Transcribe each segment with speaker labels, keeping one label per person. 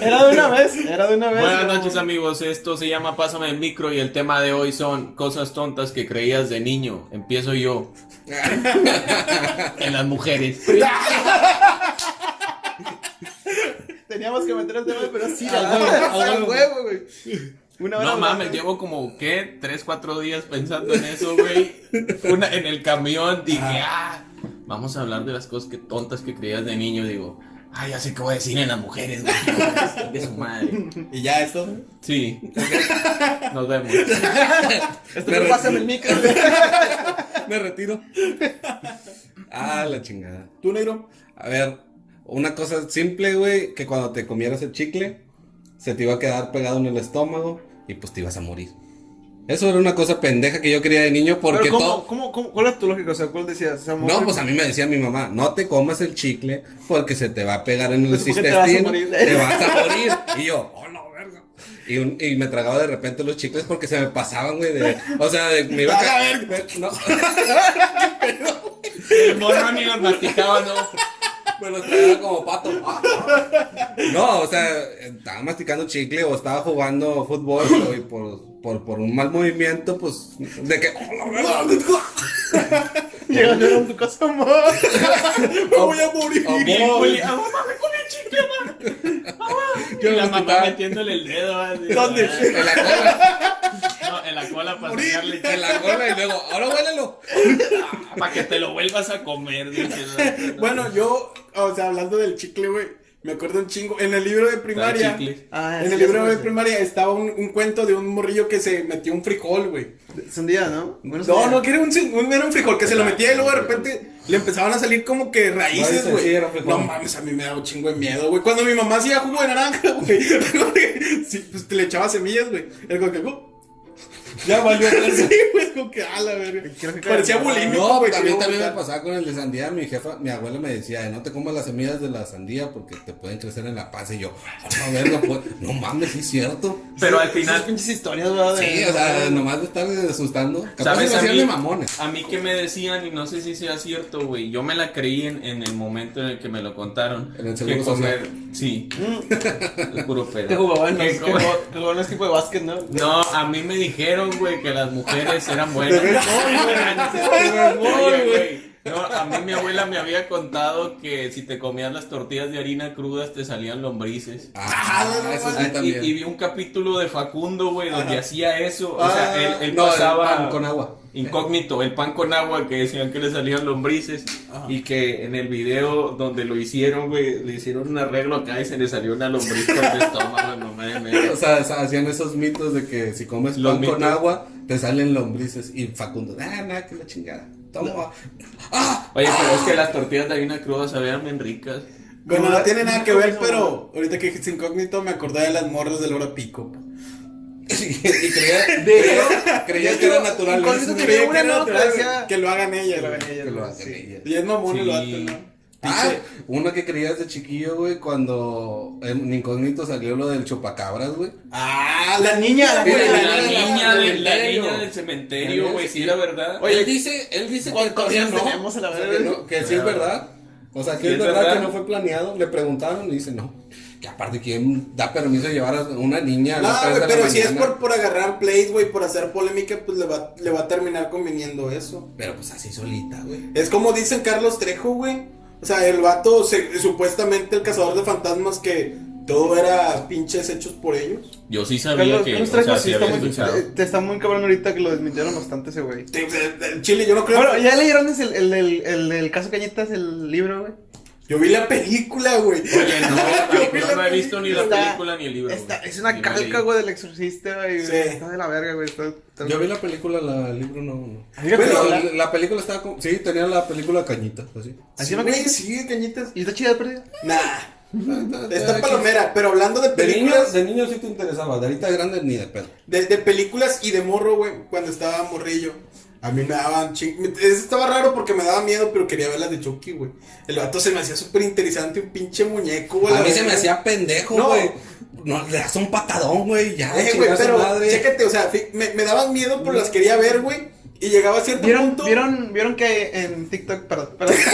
Speaker 1: Era de una vez, era de una vez.
Speaker 2: Buenas
Speaker 1: no.
Speaker 2: noches amigos, esto se llama Pásame el micro y el tema de hoy son cosas tontas que creías de niño. Empiezo yo. en las mujeres.
Speaker 1: Teníamos que meter el tema, pero sí, al huevo, güey. Una hora
Speaker 2: No mames, llevo como, ¿qué? Tres, cuatro días pensando en eso, güey. Una, en el camión dije, ah, vamos a hablar de las cosas que tontas que creías de niño. Digo, ah, ya sé qué voy a decir en las mujeres, güey. De su madre.
Speaker 3: ¿Y ya esto?
Speaker 2: Sí. Nos vemos.
Speaker 1: Esto
Speaker 3: Pero-
Speaker 1: me pásame el micro.
Speaker 3: Me retiro. Ah, la chingada. ¿Tú, negro? A ver, una cosa simple, güey, que cuando te comieras el chicle, se te iba a quedar pegado en el estómago y pues te ibas a morir. Eso era una cosa pendeja que yo quería de niño porque todo...
Speaker 1: ¿cómo, cómo, ¿cuál es tu lógica? O sea, ¿cuál decías? O sea,
Speaker 3: No, pues a mí me decía mi mamá, no te comas el chicle porque se te va a pegar en el
Speaker 1: Pues, ¿por qué te vas a
Speaker 3: intestino,
Speaker 1: morir?
Speaker 3: te vas a morir. Y yo, oh, no, verga. Y, un- y me tragaba de repente los chicles porque se me pasaban, güey, de... O sea, de- me iba a caer... No,
Speaker 2: El morro ni los masticaba, ¿no?
Speaker 3: me los como pato. No, o sea, estaba masticando chicle o estaba jugando fútbol y por, por, por un mal movimiento, pues, de que...
Speaker 1: Llegando a tu casa, amor.
Speaker 3: Me voy a morir.
Speaker 2: Y el Willy, "Ah, mamá, me comí el chicle, mamá.
Speaker 3: Yo
Speaker 2: y la mamá metiéndole el dedo. así,
Speaker 1: ¿Dónde?
Speaker 2: ah,
Speaker 3: En la cola,
Speaker 2: No, en la cola para sacarle
Speaker 3: en la cola y luego, ahora huélelo.
Speaker 2: Para que te lo vuelvas a comer, dices.
Speaker 4: Bueno, yo, o sea, hablando del chicle, güey, me acuerdo un chingo. En el libro de primaria.
Speaker 1: Ah,
Speaker 4: en el libro de primaria estaba un, un cuento de un morrillo que se metió un frijol, güey.
Speaker 1: Sandía, ¿no? Bueno,
Speaker 4: No, no, que era un, un- era un frijol que se lo metía y luego de repente le empezaban a salir como que raíces, güey. no mames, a mí me daba un chingo de miedo, güey. Cuando mi mamá hacía jugo de naranja, güey, sí, pues te le echaba semillas, güey. Era como que, uh, ya valió. sí, güey, como que, a la verga. Parecía bulímico,
Speaker 3: No,
Speaker 4: güey.
Speaker 3: también, también me
Speaker 4: a
Speaker 3: pasaba con el de sandía. Mi jefa, mi abuela me decía, no te comas las semillas de la sandía porque te pueden crecer en la panza. Y yo, "A la verga, pues, no mames, sí es cierto.
Speaker 2: Pero al
Speaker 1: Esas
Speaker 2: final,
Speaker 1: pinches historias, ¿verdad?
Speaker 3: Sí, o sea, nomás de estar asustando. Capaz
Speaker 2: ¿Sabes? A mí,
Speaker 3: de mamones.
Speaker 2: a mí que me decían, y no sé si sea cierto, güey. Yo me la creí en, en el momento en el que me lo contaron.
Speaker 3: En el
Speaker 2: que
Speaker 3: seguro
Speaker 2: comer, sí. Es puro pedo.
Speaker 1: Que jugaban los, que jugaban- los de básquet, ¿no?
Speaker 2: No, a mí me dijeron, güey, que las mujeres eran buenas.
Speaker 1: béisbol,
Speaker 2: Oye, güey, No, a mí mi abuela me había contado que si te comías las tortillas de harina crudas te salían lombrices.
Speaker 3: Ah, eso sí
Speaker 2: Ah, y,
Speaker 3: también.
Speaker 2: y vi un capítulo de Facundo, güey, donde hacía eso. O
Speaker 4: Ah,
Speaker 2: sea, él, él
Speaker 3: no, el
Speaker 2: pasaba
Speaker 3: pan con agua.
Speaker 2: Incógnito, el pan con agua que decían que le salían lombrices. Y que en el video donde lo hicieron, güey, le hicieron un arreglo acá y se le salió una lombriz por el estómago, no mames.
Speaker 3: O sea, o sea, hacían esos mitos de que si comes
Speaker 2: Los
Speaker 3: pan con agua, te salen lombrices. Y Facundo, ah, nada, que la chingada. Toma. ¡Ah!
Speaker 2: Oye, pero es que las tortillas de harina cruda sabían bien ricas.
Speaker 4: Bueno, no tiene nada que
Speaker 1: ¿Cómo
Speaker 4: ver, pero ahorita que dijiste incógnito me acordé de las morras del hora pico.
Speaker 3: Y creía, creía, creía que era natural.
Speaker 1: Que
Speaker 4: Creía
Speaker 1: había una
Speaker 4: que era
Speaker 1: nota,
Speaker 4: natural,
Speaker 1: decía-
Speaker 4: que lo hagan ellas.
Speaker 1: Que lo hagan ellas,
Speaker 3: Que lo
Speaker 1: güey,
Speaker 3: hacen
Speaker 1: sí.
Speaker 3: ellas.
Speaker 4: Y es mamón el
Speaker 2: Sí.
Speaker 4: vato, ¿no?
Speaker 3: Ah, una que creías de chiquillo, güey, cuando en incógnito salió lo del chupacabras, güey.
Speaker 4: Ah, la niña, la,
Speaker 3: Mira,
Speaker 4: güey,
Speaker 2: La,
Speaker 3: la
Speaker 2: niña,
Speaker 3: niña
Speaker 2: de-
Speaker 3: del
Speaker 2: la
Speaker 3: cementerio.
Speaker 2: niña del cementerio, güey, sí, la verdad.
Speaker 3: Oye, él dice, él dice que
Speaker 1: ¿Cuántos
Speaker 3: todavía
Speaker 1: años
Speaker 3: no.
Speaker 1: tenemos a la
Speaker 3: O sea,
Speaker 1: verga?
Speaker 3: que, no, que sí es verdad. O sea, que
Speaker 2: Sí
Speaker 3: es
Speaker 2: es
Speaker 3: verdad,
Speaker 2: verdad.
Speaker 3: que no fue planeado. Le preguntaron y dice no. Que aparte, ¿quién da permiso de llevar a una niña a
Speaker 4: No,
Speaker 3: las tres
Speaker 4: güey,
Speaker 3: de la
Speaker 4: pero si es por, por agarrar plays, güey, por hacer polémica, pues le va, le va a terminar conveniendo eso.
Speaker 3: Pero pues así solita, güey.
Speaker 4: Es como dicen Carlos Trejo, güey. O sea, el vato, se- supuestamente el cazador de fantasmas, que todo era pinches hechos por ellos.
Speaker 2: Yo sí sabía
Speaker 1: Carlos,
Speaker 2: que,
Speaker 1: Carlos
Speaker 2: o
Speaker 1: Trejo
Speaker 2: sea,
Speaker 1: sí está muy, eh, te está muy cabrón ahorita que lo desmintieron bastante ese güey.
Speaker 4: De- de- de- Chile, yo no creo.
Speaker 1: Bueno, ¿ya leyeron el, el, el, el caso Cañitas, el libro, güey?
Speaker 4: Yo vi la película, güey.
Speaker 2: Oye, no,
Speaker 4: Yo
Speaker 2: no, he visto ni la
Speaker 1: Está-
Speaker 2: película ni el libro.
Speaker 1: Está-
Speaker 2: güey.
Speaker 1: es una calca, güey, del exorcista, güey.
Speaker 4: Sí.
Speaker 1: Está de la verga, güey. está- está-
Speaker 3: Yo vi la película, la, el libro no. no. Pero
Speaker 1: la-
Speaker 3: la, la película estaba como. Sí, tenía la película Cañita, así.
Speaker 1: ¿Así
Speaker 4: güey,
Speaker 1: cañitas?
Speaker 4: sí, cañitas.
Speaker 1: ¿Y está chida de perdida?
Speaker 4: Nah,
Speaker 3: Está
Speaker 4: palomera, pero hablando de
Speaker 3: De niño,
Speaker 4: películas,
Speaker 3: de niño sí te interesaba, de ahorita grande ni de pedo.
Speaker 4: de, de películas y de morro, güey, cuando estaba morrillo. A mí me daban ching... estaba raro porque me daba miedo, pero quería ver las de Chucky, güey. El vato se me hacía súper interesante, un pinche muñeco, güey.
Speaker 3: A mí se me hacía pendejo, güey. No, le das un patadón, güey, ya,
Speaker 4: Eh, güey, pero
Speaker 3: madre.
Speaker 4: chécate, o sea, me, me daban miedo, pero las quería ver, güey. Y llegaba a cierto
Speaker 1: ¿Vieron,
Speaker 4: punto.
Speaker 1: ¿vieron, ¿Vieron que en TikTok, perdón, perdón.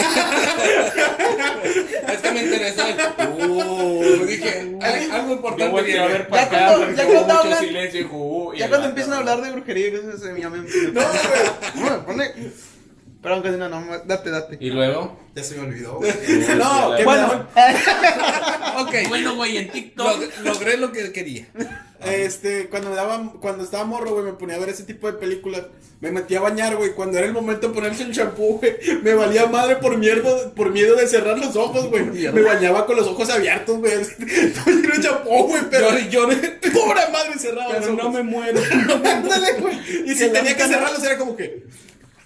Speaker 3: Es que me interesó. Uh, dije, "Ay, algo
Speaker 2: Yo
Speaker 3: importante
Speaker 2: volteé a
Speaker 3: viene".
Speaker 2: ver para
Speaker 1: Ya
Speaker 2: acá
Speaker 1: cuando- ya cuando
Speaker 2: mucho
Speaker 1: hablan-
Speaker 2: silencio y jugó. y
Speaker 1: Ya
Speaker 2: el
Speaker 1: cuando
Speaker 2: vato,
Speaker 1: empiezan a hablar de brujería y así, ya me...
Speaker 4: No, güey.
Speaker 1: No, pone... Perdón, que no, no, date, date.
Speaker 2: Y luego,
Speaker 4: Ya se me olvidó, güey. No,
Speaker 1: Bueno,
Speaker 3: Ok,
Speaker 2: bueno, güey, en TikTok.
Speaker 3: log- logré lo que quería.
Speaker 4: Este, cuando me daban, cuando estaba morro, güey, me ponía a ver ese tipo de películas. Me metía a bañar, güey. Cuando era el momento de ponerse el champú, güey, me valía madre por miedo, por miedo de cerrar los ojos, güey. Me bañaba con los ojos abiertos, güey. No quiero champú, güey, pero
Speaker 3: Lloré, lloré,
Speaker 4: pura madre cerraba los
Speaker 3: pero no
Speaker 4: ojos.
Speaker 3: me muero.
Speaker 4: Ándale, güey. Y si tenía que cerrarlos era como que.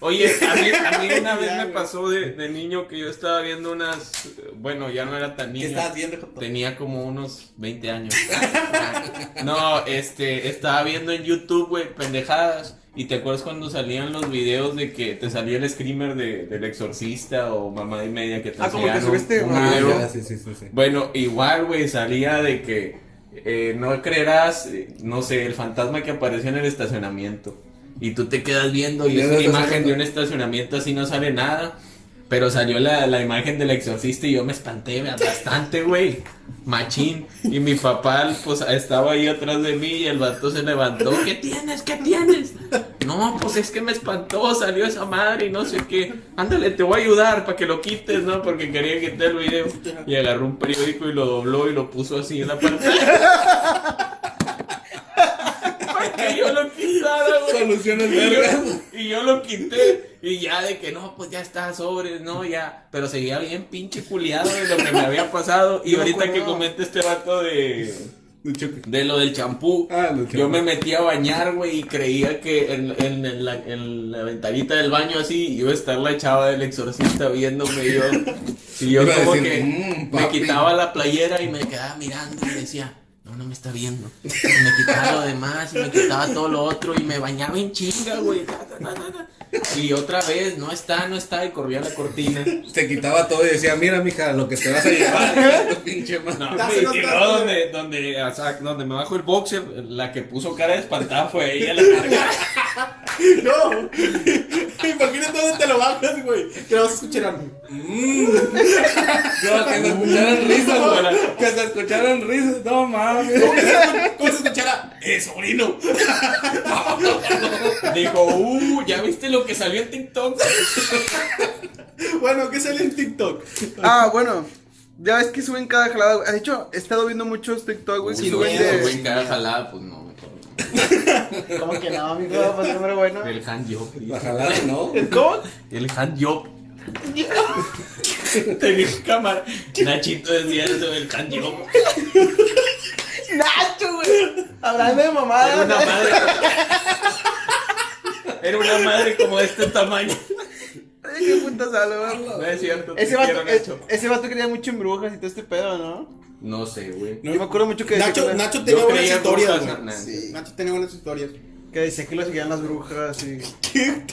Speaker 2: Oye, a mí, a mí una vez
Speaker 4: Ya,
Speaker 2: me pasó de, de niño que yo estaba viendo unas. Bueno, ya no era tan
Speaker 4: ¿Qué
Speaker 2: niño.
Speaker 4: estabas viendo, Joto?
Speaker 2: Tenía como unos 20 años. No, este, estaba viendo en YouTube, güey, pendejadas. ¿Y te acuerdas cuando salían los videos de que te salía el screamer de, del exorcista o mamá y media que te
Speaker 1: Ah, como que subiste
Speaker 2: un
Speaker 3: Ah,
Speaker 2: video?
Speaker 3: ya, sí, sí, sí, sí.
Speaker 2: Bueno, igual, güey, salía de que eh, no creerás, eh, no sé, el fantasma que apareció en el estacionamiento. Y tú te quedas viendo y
Speaker 3: Ya
Speaker 2: es una imagen de un estacionamiento así no sale nada. Pero salió la, la imagen del exorcista y yo me espanté bastante, güey. Machín. Y mi papá, pues, estaba ahí atrás de mí y el vato se levantó. ¿Qué tienes? ¿Qué tienes? No, pues es que me espantó, salió esa madre y no sé qué. Ándale, te voy a ayudar para que lo quites, ¿no? Porque quería quitar el video. Y agarró un periódico y lo dobló y lo puso así en la pantalla. para que yo lo quitara, güey.
Speaker 3: Soluciones
Speaker 2: Y yo,
Speaker 3: vergas.
Speaker 2: y yo lo quité. Y ya de que no, pues ya está sobre, no, ya. Pero seguía bien pinche culiado de lo que me había pasado. Y
Speaker 1: Yo
Speaker 2: ahorita que comenta este vato de.
Speaker 3: De
Speaker 2: lo del champú.
Speaker 3: Ah,
Speaker 2: Yo me metí a bañar, güey, y creía que en, en- en la, en la ventanita del baño así iba a estar la chava del exorcista viéndome y yo. Y yo como
Speaker 3: decir,
Speaker 2: que
Speaker 3: "Mm,
Speaker 2: me
Speaker 3: papi".
Speaker 2: quitaba la playera y me quedaba mirando y decía, no, no me está viendo. Y me quitaba lo demás y me quitaba todo lo otro y me bañaba en chinga, güey. ta, ta, ta, ta, ta. Y otra vez, no está, no está, y corría la cortina.
Speaker 3: Se quitaba todo y decía, mira, mija, lo que te vas a llevar. tu pinche.
Speaker 2: No, y luego donde, donde, o sea, donde me bajo el boxer, la que puso cara de espantada fue ella la carga.
Speaker 4: No. Imagínate dónde te lo bajas, güey. Que vas a escuchar.
Speaker 3: No, que se escucharan risas, güey. Que se escucharan risas. No mames.
Speaker 4: ¿Cómo se escuchará? ¡Eh, sobrino!
Speaker 2: Dijo, uh, ¿ya viste lo que salió en TikTok?
Speaker 4: Bueno, ¿qué sale en TikTok?
Speaker 1: Ah, bueno. Ya ves que suben cada jalada. güey. De hecho, he estado viendo muchos TikTok, güey.
Speaker 2: No,
Speaker 1: suben de.
Speaker 2: cada jalada, pues no,
Speaker 1: ¿Cómo que no, amigo? Pues número bueno.
Speaker 2: no. El hand job.
Speaker 3: Jalada, ¿no?
Speaker 1: ¿Cómo?
Speaker 2: El hand job. Tenía cámara. Nachito decía eso del hand job.
Speaker 1: Nacho, güey. Hablando de
Speaker 2: Era
Speaker 1: mamadas.
Speaker 2: una madre. Era una madre como de este tamaño.
Speaker 1: Ay, qué puta salva.
Speaker 2: No es cierto. te
Speaker 1: Ese vato,
Speaker 2: quiero, Nacho.
Speaker 1: ese vato creía mucho en brujas y todo este pedo, ¿no?
Speaker 2: No sé, güey.
Speaker 1: Yo me acuerdo mucho que decía
Speaker 4: Nacho,
Speaker 1: que, la-
Speaker 4: Nacho tenía
Speaker 2: Yo
Speaker 4: buenas
Speaker 2: creía
Speaker 4: historias,
Speaker 2: brujas,
Speaker 4: güey. Sí, Nacho tenía buenas historias.
Speaker 1: que decía que lo seguían las brujas y. ¿Qué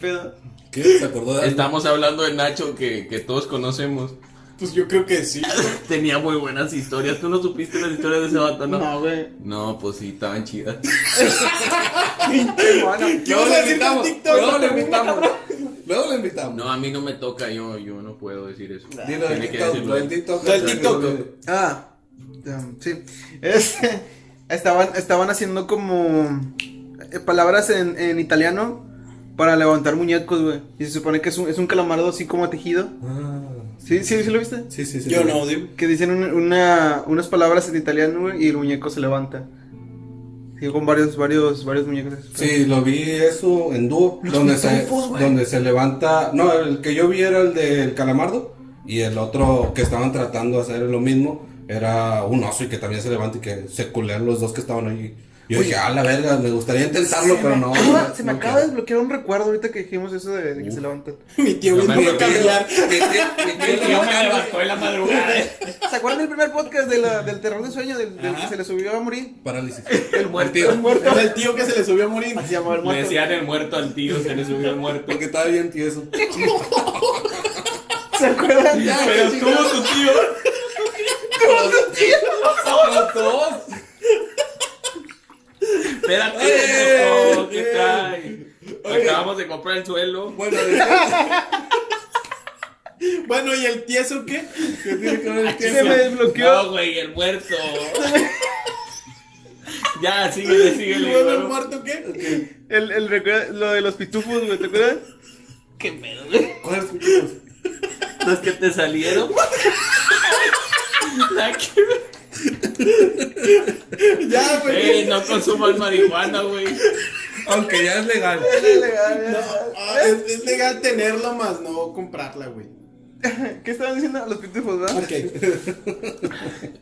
Speaker 1: pedo?
Speaker 3: ¿Qué? ¿Se acordó de algo?
Speaker 2: Estamos hablando de Nacho que, que todos conocemos.
Speaker 4: Pues yo creo que sí.
Speaker 2: Tenía muy buenas historias. ¿Tú no supiste las historias de ese vato, no?
Speaker 1: No, güey.
Speaker 2: No, pues sí, estaban chidas.
Speaker 1: Pinche mono.
Speaker 4: ¿Qué
Speaker 3: Luego
Speaker 4: vas a
Speaker 3: le
Speaker 4: decir con. TikTok?
Speaker 3: Luego le invitamos. Luego le invitamos.
Speaker 2: No, a mí no me toca, yo, yo no puedo decir eso.
Speaker 3: Dilo del TikTok. Lo del TikTok.
Speaker 4: Lo del TikTok.
Speaker 1: Ah, um, sí. Este, estaban, estaban haciendo como eh, palabras en, en italiano para levantar muñecos, güey. Y se supone que es un, es un calamardo así como tejido.
Speaker 3: Ah,
Speaker 1: ¿Sí, sí, sí lo viste?
Speaker 3: sí, sí, sí.
Speaker 4: Yo no.
Speaker 1: Que dicen un- una, unas palabras en italiano, güey, y el muñeco se levanta. Sí, con varios, varios, varios muñecos.
Speaker 3: Sí, lo vi eso en dúo, donde se,
Speaker 1: pitufos, güey.
Speaker 3: donde se levanta, no, el que yo vi era el del calamardo y el otro que estaban tratando de hacer lo mismo era un oso y que también se levanta y que se culean los dos que estaban allí. Yo
Speaker 1: Oye.
Speaker 3: dije, ah, la verga, me gustaría intentarlo, pero no.
Speaker 1: acaba-
Speaker 3: no,
Speaker 1: se me
Speaker 3: no
Speaker 1: acaba de desbloquear un recuerdo ahorita que dijimos eso de, de que se levantan.
Speaker 4: Mi tío
Speaker 2: No
Speaker 4: muy
Speaker 2: acuerdo.
Speaker 4: cambiar.
Speaker 3: Mi tío- tío
Speaker 2: El
Speaker 3: le
Speaker 2: tío me levantó en la madrugada.
Speaker 1: ¿Se acuerdan del primer podcast de la- del terror de sueño? Del, del que se le subió a morir.
Speaker 3: Parálisis.
Speaker 2: El muerto.
Speaker 3: tío.
Speaker 4: Es el tío que se le subió a morir.
Speaker 1: Así se llamaba el
Speaker 2: Le
Speaker 1: muerto.
Speaker 2: decían el muerto al tío, se le subió el muerto.
Speaker 3: Porque estaba bien tieso.
Speaker 1: ¿Se acuerdan?
Speaker 2: Pero tuvo tu tío.
Speaker 3: Los dos.
Speaker 2: Espérate,
Speaker 3: ¡Eh!
Speaker 2: no, ¿qué trae?
Speaker 3: Oigan,
Speaker 2: acabamos de comprar el suelo.
Speaker 3: Bueno,
Speaker 4: Bueno, ¿y el tieso qué?
Speaker 3: ¿qué tiene que ver el
Speaker 1: Se me desbloqueó.
Speaker 2: No, güey, el muerto. ya, síguele,
Speaker 4: ¿Y
Speaker 2: síguele.
Speaker 4: luego el muerto qué?
Speaker 1: El, el lo de los pitufos, güey, ¿te acuerdas?
Speaker 2: ¿Qué pedo, güey?
Speaker 3: ¿Cuáles pitufos?
Speaker 2: Los que te salieron. La que-
Speaker 4: Ya, güey.
Speaker 2: Ey, no consumas marihuana, güey.
Speaker 3: Aunque ya es legal.
Speaker 4: Ah, es, es legal tenerla más, no comprarla, güey.
Speaker 1: ¿Qué estaban diciendo los pitufos, verdad?
Speaker 4: Ok.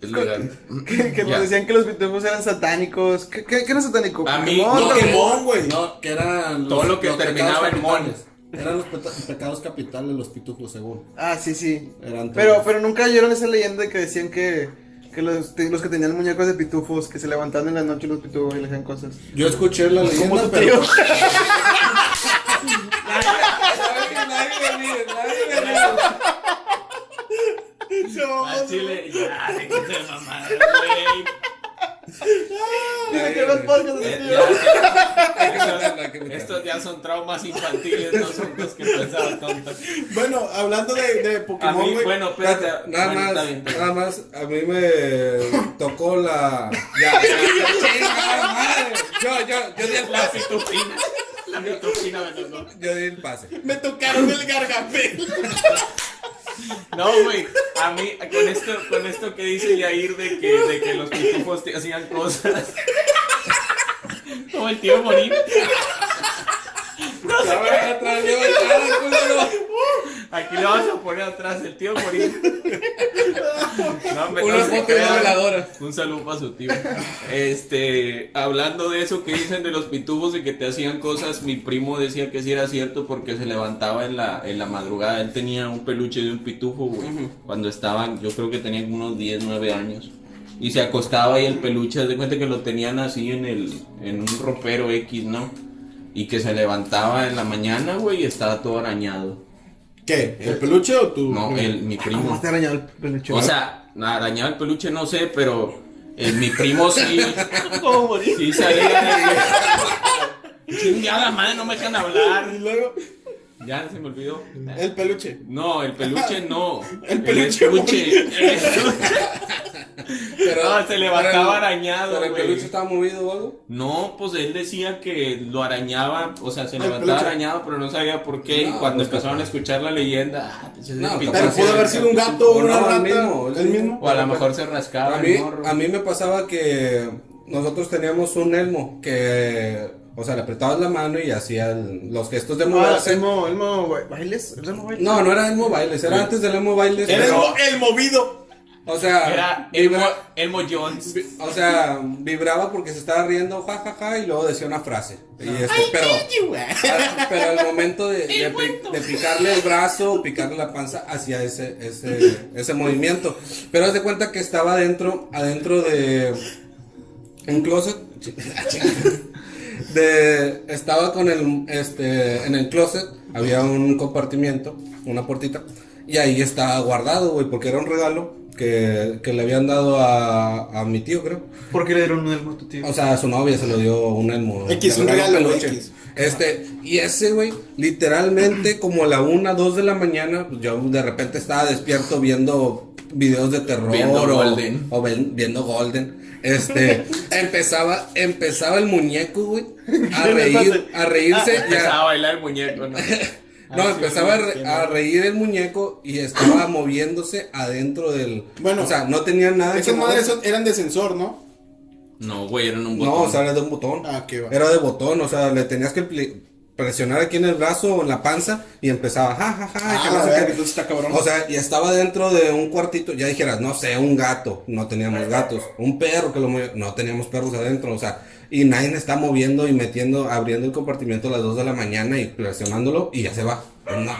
Speaker 2: Es legal.
Speaker 1: Que, que nos
Speaker 2: Ya.
Speaker 1: decían que los pitufos eran satánicos. ¿Qué, qué, qué era satánico?
Speaker 2: A mí,
Speaker 1: Pokémon,
Speaker 2: no,
Speaker 1: güey.
Speaker 3: No, que eran
Speaker 2: Todo lo que terminaba en mon.
Speaker 3: capitales. Eran los pecados capitales los pitufos, según.
Speaker 1: Ah, sí, sí.
Speaker 3: Eran
Speaker 1: Pero, pero nunca oyeron esa leyenda de que decían que, que los, te- los que tenían muñecos de pitufos, que se levantaban en la noche los pitufos y le hacían cosas.
Speaker 3: Yo escuché la leyenda,
Speaker 1: tu
Speaker 3: pero.
Speaker 2: Chile, ya, de mamaron, güey.
Speaker 1: Dice que los podcasts de
Speaker 2: ya. Estos ya son traumas infantiles, no son cosas que pensaba tontas.
Speaker 4: Bueno, hablando de, de
Speaker 2: A
Speaker 4: Pokémon,
Speaker 2: mí,
Speaker 4: güey.
Speaker 2: bueno, espérate.
Speaker 3: Nada
Speaker 2: bueno,
Speaker 3: más,
Speaker 2: bien,
Speaker 3: nada más, a mí me tocó la. Ya, ya, madre. Yo, yo, yo di el
Speaker 2: La
Speaker 3: pase.
Speaker 2: pitufina. La pitufina me tocó.
Speaker 3: Yo di el pase.
Speaker 4: Me tocaron el gargapel.
Speaker 2: No, güey, a mí, con esto, con esto que dice Yair de que, de que los pitufos te hacían cosas. Como el tío Morín.
Speaker 3: Atrás.
Speaker 2: Aquí le vamos a poner atrás el tío Morín. No,
Speaker 3: Una foto
Speaker 2: crean.
Speaker 3: reveladora.
Speaker 2: Un saludo para su tío. Este, hablando de eso que dicen de los pitufos y que te hacían cosas, mi primo decía que sí era cierto porque se levantaba en la, en la madrugada. Él tenía un peluche de un pitufo, güey. Cuando estaban, yo creo que tenían unos 10, 9 años. Y se acostaba y el peluche, de cuenta que lo tenían así en el, en un ropero X, ¿no? Y que se levantaba en la mañana, güey, y estaba todo arañado.
Speaker 4: ¿Qué? ¿El peluche o tu?
Speaker 2: No, el, mi primo.
Speaker 1: ¿Cómo te arañado el peluche?
Speaker 2: O sea, arañaba el peluche, no sé, pero eh, mi primo sí,
Speaker 1: ¿cómo morir?
Speaker 2: sí salía. Chingada madre, no me dejan hablar.
Speaker 4: Y luego,
Speaker 2: Ya se me olvidó.
Speaker 4: el peluche.
Speaker 2: No, el peluche no.
Speaker 4: El peluche.
Speaker 2: El estuche.
Speaker 3: Pero,
Speaker 2: No, se levantaba
Speaker 3: pero el-
Speaker 2: arañado,
Speaker 3: ¿Pero el
Speaker 2: güey.
Speaker 3: peluche estaba movido o algo?
Speaker 2: No, pues él decía que lo arañaba, o sea, se levantaba
Speaker 4: peluche.
Speaker 2: arañado, pero no sabía por qué. y
Speaker 3: No,
Speaker 2: cuando
Speaker 3: pues,
Speaker 2: empezaron a escuchar la leyenda, ah, pues es
Speaker 3: No,
Speaker 4: Pero pudo haber sido un gato o una rata.
Speaker 3: mismo,
Speaker 4: El mismo.
Speaker 2: O a lo mejor se rascaba
Speaker 3: A mí,
Speaker 2: el morro.
Speaker 3: a mí me pasaba que nosotros teníamos un elmo que, o sea, le apretabas la mano y hacía el- los gestos de
Speaker 1: Ah,
Speaker 3: moverse.
Speaker 1: Elmo, Elmo, ba- ¿bailes? ¿El Elmo bailes?
Speaker 3: No, no era Elmo Bailes, era antes del Elmo Bailes.
Speaker 4: Era el,
Speaker 3: pero-
Speaker 4: el movido.
Speaker 3: O sea,
Speaker 2: Era Elmo,
Speaker 3: vibra-
Speaker 2: Elmo Jones.
Speaker 3: o sea, vibraba porque se estaba riendo, ja, ja, ja, y luego decía una frase. Y este, pero, pero al momento de, de pi- de picarle el brazo, picarle la panza, hacía ese, ese, ese movimiento. Pero haz de cuenta que estaba adentro, adentro de un closet. De, estaba con el, este, en el closet, había un compartimiento, una puertita, y ahí estaba guardado, güey, porque era un regalo que, que le habían dado a, a mi tío, creo.
Speaker 1: ¿Por qué le dieron un Elmo a tu tío?
Speaker 3: O sea, a su novia se lo dio un elmo.
Speaker 4: X, un regalo,
Speaker 3: peluche.
Speaker 4: X.
Speaker 3: Este, y ese, güey, literalmente como a la una, dos de la mañana, pues yo de repente estaba despierto viendo videos de terror.
Speaker 2: Viendo
Speaker 3: o,
Speaker 2: Golden.
Speaker 3: o ven- viendo Golden. Este, empezaba, empezaba el muñeco, güey, a reír, a reírse. y a-
Speaker 2: Empezaba a bailar el muñeco, ¿no?
Speaker 3: no,
Speaker 2: Ah, sí,
Speaker 3: empezaba a, re- reír el muñeco y estaba moviéndose adentro del.
Speaker 4: Bueno,
Speaker 3: o sea, no tenía nada
Speaker 4: Esas
Speaker 3: que
Speaker 4: madres eran de sensor, ¿no?
Speaker 2: No, güey, eran un botón.
Speaker 3: No, o sea, era de un botón.
Speaker 4: Ah, qué va.
Speaker 3: Era de botón, o sea, le tenías que presionar aquí en el brazo o en la panza y empezaba, ja, ja, ja,
Speaker 4: Ah,
Speaker 3: que no sé qué.
Speaker 4: está cabrón.
Speaker 3: O sea, y estaba dentro de un cuartito, ya dijeras, no sé, un gato, no teníamos gatos, un perro que lo movía, no teníamos perros adentro, o sea, y nadie está moviendo y metiendo, abriendo el compartimiento a las 2 de la mañana y presionándolo y ya se va. No.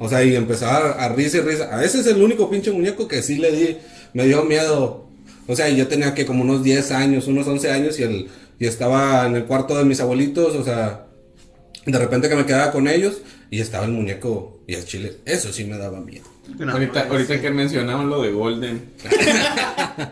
Speaker 3: O sea, y empezaba a risa y risa. A veces es el único pinche muñeco que sí le di, me dio miedo. O sea, y yo tenía que como unos 10 años, unos 11 años y, el, y estaba en el cuarto de mis abuelitos, o sea, de repente que me quedaba con ellos y estaba el muñeco y el chile. Eso sí me daba miedo.
Speaker 1: No,
Speaker 2: ahorita, ahorita que mencionamos lo de Golden,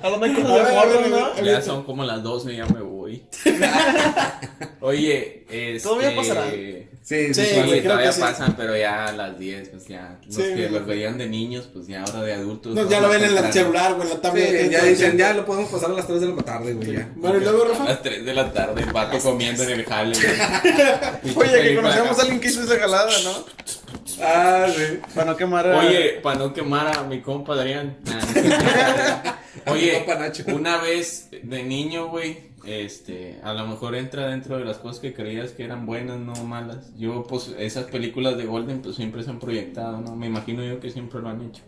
Speaker 4: A
Speaker 1: de
Speaker 4: a ver,
Speaker 1: morro,
Speaker 4: a ver.
Speaker 1: ¿no?
Speaker 2: ya son como las 12, ya me voy. Oye, este...
Speaker 1: Todavía pasará.
Speaker 3: Sí, sí,
Speaker 4: Sí, creo
Speaker 2: todavía
Speaker 4: que sí.
Speaker 2: pasan, pero ya a las 10, pues ya. Los
Speaker 4: Sí,
Speaker 2: que los veían de niños, pues ya ahora de adultos.
Speaker 4: No, ya lo ven en el celular, güey, la
Speaker 3: Sí,
Speaker 4: tablet.
Speaker 3: ya dicen, ya lo podemos pasar a las 3 de la tarde, güey, ya.
Speaker 4: Bueno, y luego,
Speaker 2: A
Speaker 4: Rafa.
Speaker 2: las 3 de la tarde, el vato comiendo en el jale. güey.
Speaker 1: Oye, que conocemos a alguien que hizo esa jalada, ¿no?
Speaker 3: Ah, sí.
Speaker 1: Para no quemar a...
Speaker 2: Oye, para no quemar a mi compa Adrián. Oye, una vez de niño, güey, este, a lo mejor entra dentro de las cosas que creías que eran buenas, no malas. Yo, pues, esas películas de Golden, pues siempre se han proyectado, ¿no? Me imagino yo que siempre lo han hecho.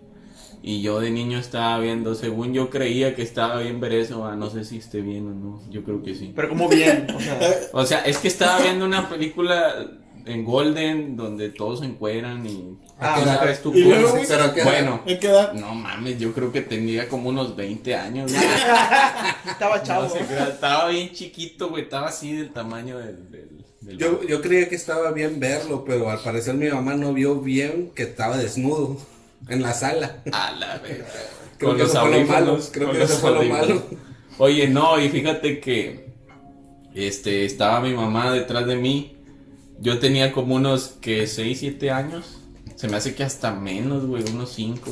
Speaker 2: Y yo de niño estaba viendo, según yo creía que estaba bien ver eso, ah, no sé si esté bien o no, yo creo que sí.
Speaker 1: Pero como bien, o sea...
Speaker 2: O sea, es que estaba viendo una película en Golden donde todos se encueran y...
Speaker 1: Ah,
Speaker 2: ¿Qué sabes tú?
Speaker 4: y luego,
Speaker 2: cómo?
Speaker 4: güey,
Speaker 3: pero ¿qué?
Speaker 2: Bueno,
Speaker 4: ¿En qué edad?
Speaker 2: no mames, yo creo que tenía como unos 20 años. güey.
Speaker 1: Estaba chavo.
Speaker 2: No sé, estaba bien chiquito, güey, estaba así del tamaño del... del, del-
Speaker 3: Yo, yo creía que estaba bien verlo, pero al parecer mi mamá no vio bien que estaba desnudo en la sala.
Speaker 2: A la verga.
Speaker 3: Creo
Speaker 2: Con
Speaker 3: que
Speaker 2: los
Speaker 3: eso fue lo
Speaker 2: audífonos,
Speaker 3: malo, creo que
Speaker 2: los
Speaker 3: eso fue lo malo.
Speaker 2: Oye, no, y fíjate que este estaba mi mamá detrás de mí. Yo tenía como unos que 6, 7 años. Se me hace que hasta menos, güey, unos 5.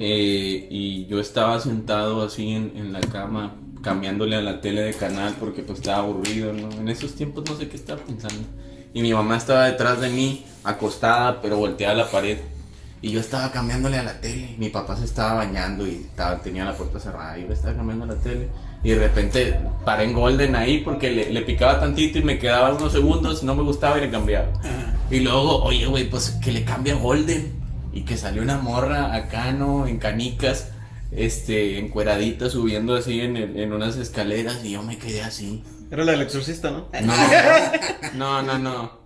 Speaker 2: y yo estaba sentado así en, en la cama, cambiándole a la tele de canal porque pues estaba aburrido, ¿no? En esos tiempos no sé qué estaba pensando. Y mi mamá estaba detrás de mí, acostada, pero volteada a la pared. Y yo estaba cambiándole a la tele. Mi papá se estaba bañando y estaba, tenía la puerta cerrada. Y yo estaba cambiando a la tele. Y de repente paré en Golden ahí porque le, le picaba tantito y me quedaba unos segundos. No me gustaba y le cambiaba. Y luego, oye, güey, pues que le cambia Golden. Y que salió una morra acá, ¿no? En canicas, este, encueradita, subiendo así en, el- en unas escaleras. Y yo me quedé así.
Speaker 1: Era la del exorcista, ¿no?
Speaker 2: No, no, no, no.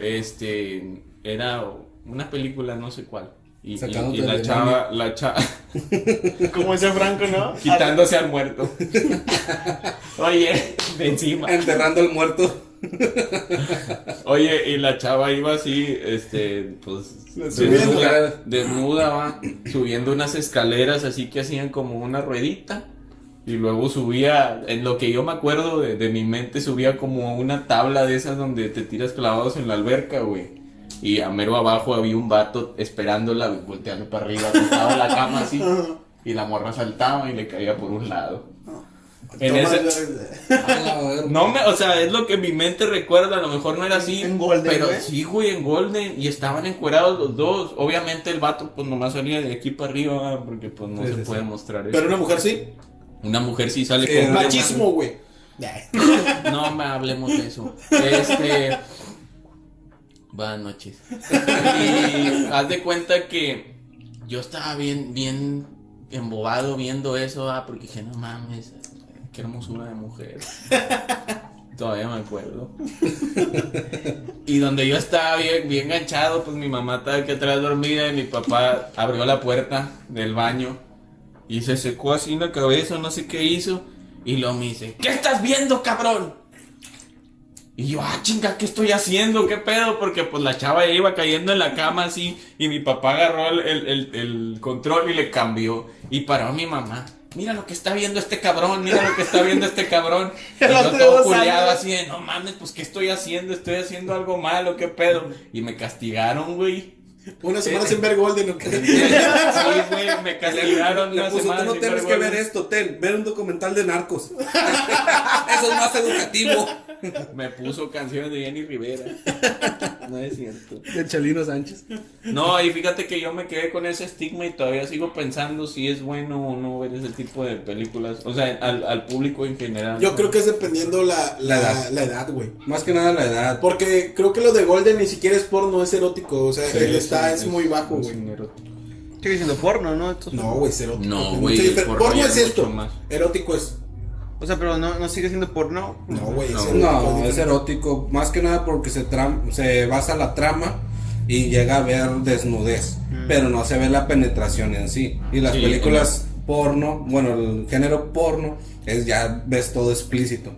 Speaker 2: Este, era una película, no sé cuál. Y, y-
Speaker 3: Sacándote
Speaker 2: y la chava, la chava,
Speaker 1: Como decía Franco, ¿no?
Speaker 2: quitándose al muerto. Oye, de encima.
Speaker 3: Enterrando al muerto.
Speaker 2: Oye, y la chava iba así, este, pues, desnuda, desnuda, va, subiendo unas escaleras así que hacían como una ruedita. Y luego subía, en lo que yo me acuerdo de, de mi mente, subía como una tabla de esas donde te tiras clavados en la alberca, güey. Y a mero abajo había un vato esperándola, volteando para arriba, acostado en la cama así. Y la morra saltaba y le caía por un lado. En ese, no me, o sea, es lo que mi mente recuerda, a lo mejor no era así.
Speaker 1: En Golden,
Speaker 2: Pero sí, güey, en Golden. Y estaban encuerados los dos. Obviamente el vato, pues nomás salía de aquí para arriba, ¿verdad? porque pues no
Speaker 3: Sí,
Speaker 2: se
Speaker 3: sí,
Speaker 2: puede
Speaker 3: sí.
Speaker 2: mostrar eso.
Speaker 4: Pero una mujer sí.
Speaker 2: Una mujer sí sale
Speaker 3: Sí,
Speaker 2: con
Speaker 4: Machismo, güey.
Speaker 2: No me hablemos de eso. Este. Buenas noches. Y haz de cuenta que yo estaba bien, bien embobado viendo eso, ah, porque dije, no mames, qué hermosura de mujer. Todavía me acuerdo. Y donde yo estaba bien, bien enganchado, pues mi mamá estaba aquí atrás dormida y mi papá abrió la puerta del baño y se secó así la cabeza, no sé qué hizo. Y luego me dice, ¿qué estás viendo, cabrón? Y yo, ah, chinga, ¿qué estoy haciendo? ¿Qué pedo? Porque pues la chava ya iba cayendo en la cama así y mi papá agarró el, el- el- el control y le cambió. Y paró a mi mamá. Mira lo que está viendo este cabrón, mira lo que está viendo este cabrón. Y yo todo
Speaker 1: años.
Speaker 2: así de, no mames, pues ¿qué estoy haciendo? Estoy haciendo algo malo, ¿qué pedo? Y me castigaron, güey.
Speaker 4: Una semana sin ver Golden, ¿o qué?
Speaker 2: Sí, güey, me castigaron
Speaker 3: Le
Speaker 2: una
Speaker 3: puso,
Speaker 2: semana
Speaker 3: tú no
Speaker 2: sin
Speaker 3: tienes
Speaker 2: ver
Speaker 3: que ver
Speaker 2: Golden".
Speaker 3: esto, ten, ver un documental de narcos. Eso es más educativo.
Speaker 2: Me puso canciones de Jenny Rivera. No es cierto.
Speaker 3: De Chalino Sánchez.
Speaker 2: No, y fíjate que yo me quedé con ese estigma y todavía sigo pensando si es bueno o no ver ese tipo de películas. O sea, al, al público en general.
Speaker 4: Yo creo que es dependiendo la,
Speaker 3: La
Speaker 4: la,
Speaker 3: edad.
Speaker 4: güey.
Speaker 3: Más que nada la edad.
Speaker 4: Porque creo que lo de Golden ni siquiera es porno, es erótico. O sea,
Speaker 2: Sí,
Speaker 4: él está,
Speaker 2: sí,
Speaker 4: es, muy bajo,
Speaker 2: es
Speaker 4: güey.
Speaker 1: Sigue siendo porno, ¿no? Estos-
Speaker 4: No, güey, es erótico.
Speaker 2: No,
Speaker 4: Es
Speaker 2: güey, porno
Speaker 4: Porno es
Speaker 2: es
Speaker 4: esto.
Speaker 2: más.
Speaker 4: Erótico es.
Speaker 1: O sea, pero no, no sigue siendo porno.
Speaker 4: No, güey, es
Speaker 2: No.
Speaker 4: erótico.
Speaker 3: No, es
Speaker 4: diferente.
Speaker 3: erótico. Más que nada porque se, tram- se basa la trama y llega a ver desnudez. Pero no se ve la penetración en sí. Y las
Speaker 2: Sí,
Speaker 3: películas porno, bueno, el género porno, es ya ves todo explícito.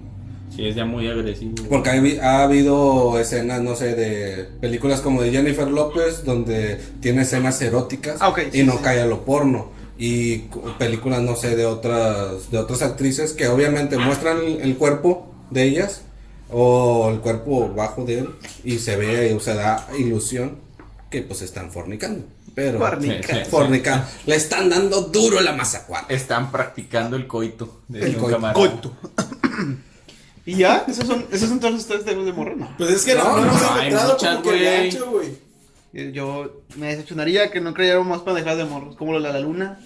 Speaker 2: Sí, es ya muy agresivo.
Speaker 3: Porque ha, habi- ha habido escenas, no sé, de películas como de Jennifer López, donde tiene escenas eróticas
Speaker 1: Ah,
Speaker 3: y
Speaker 1: sí,
Speaker 3: no
Speaker 1: sí.
Speaker 3: cae a lo porno. Y cu- películas, no sé, de otras, de otras actrices que obviamente muestran el, el cuerpo de ellas o el cuerpo bajo de él y se ve, o se da ilusión que pues están fornicando. Pero
Speaker 1: Fornica.
Speaker 2: Sí, sí.
Speaker 3: fornicando. Le están dando duro la masa
Speaker 2: Están practicando el coito. De
Speaker 3: El
Speaker 2: un
Speaker 3: coito.
Speaker 1: Coito. ¿Y ya? ¿Esos son, esos son todos los tres de morro? No.
Speaker 4: Pues es que no,
Speaker 3: No,
Speaker 4: no,
Speaker 2: no,
Speaker 4: hemos
Speaker 2: hay
Speaker 4: encontrado
Speaker 2: muchas,
Speaker 4: como que le
Speaker 2: güey.
Speaker 1: Eh, Yo me decepcionaría que no creyera más pendejadas de morros. Como lo de la luna.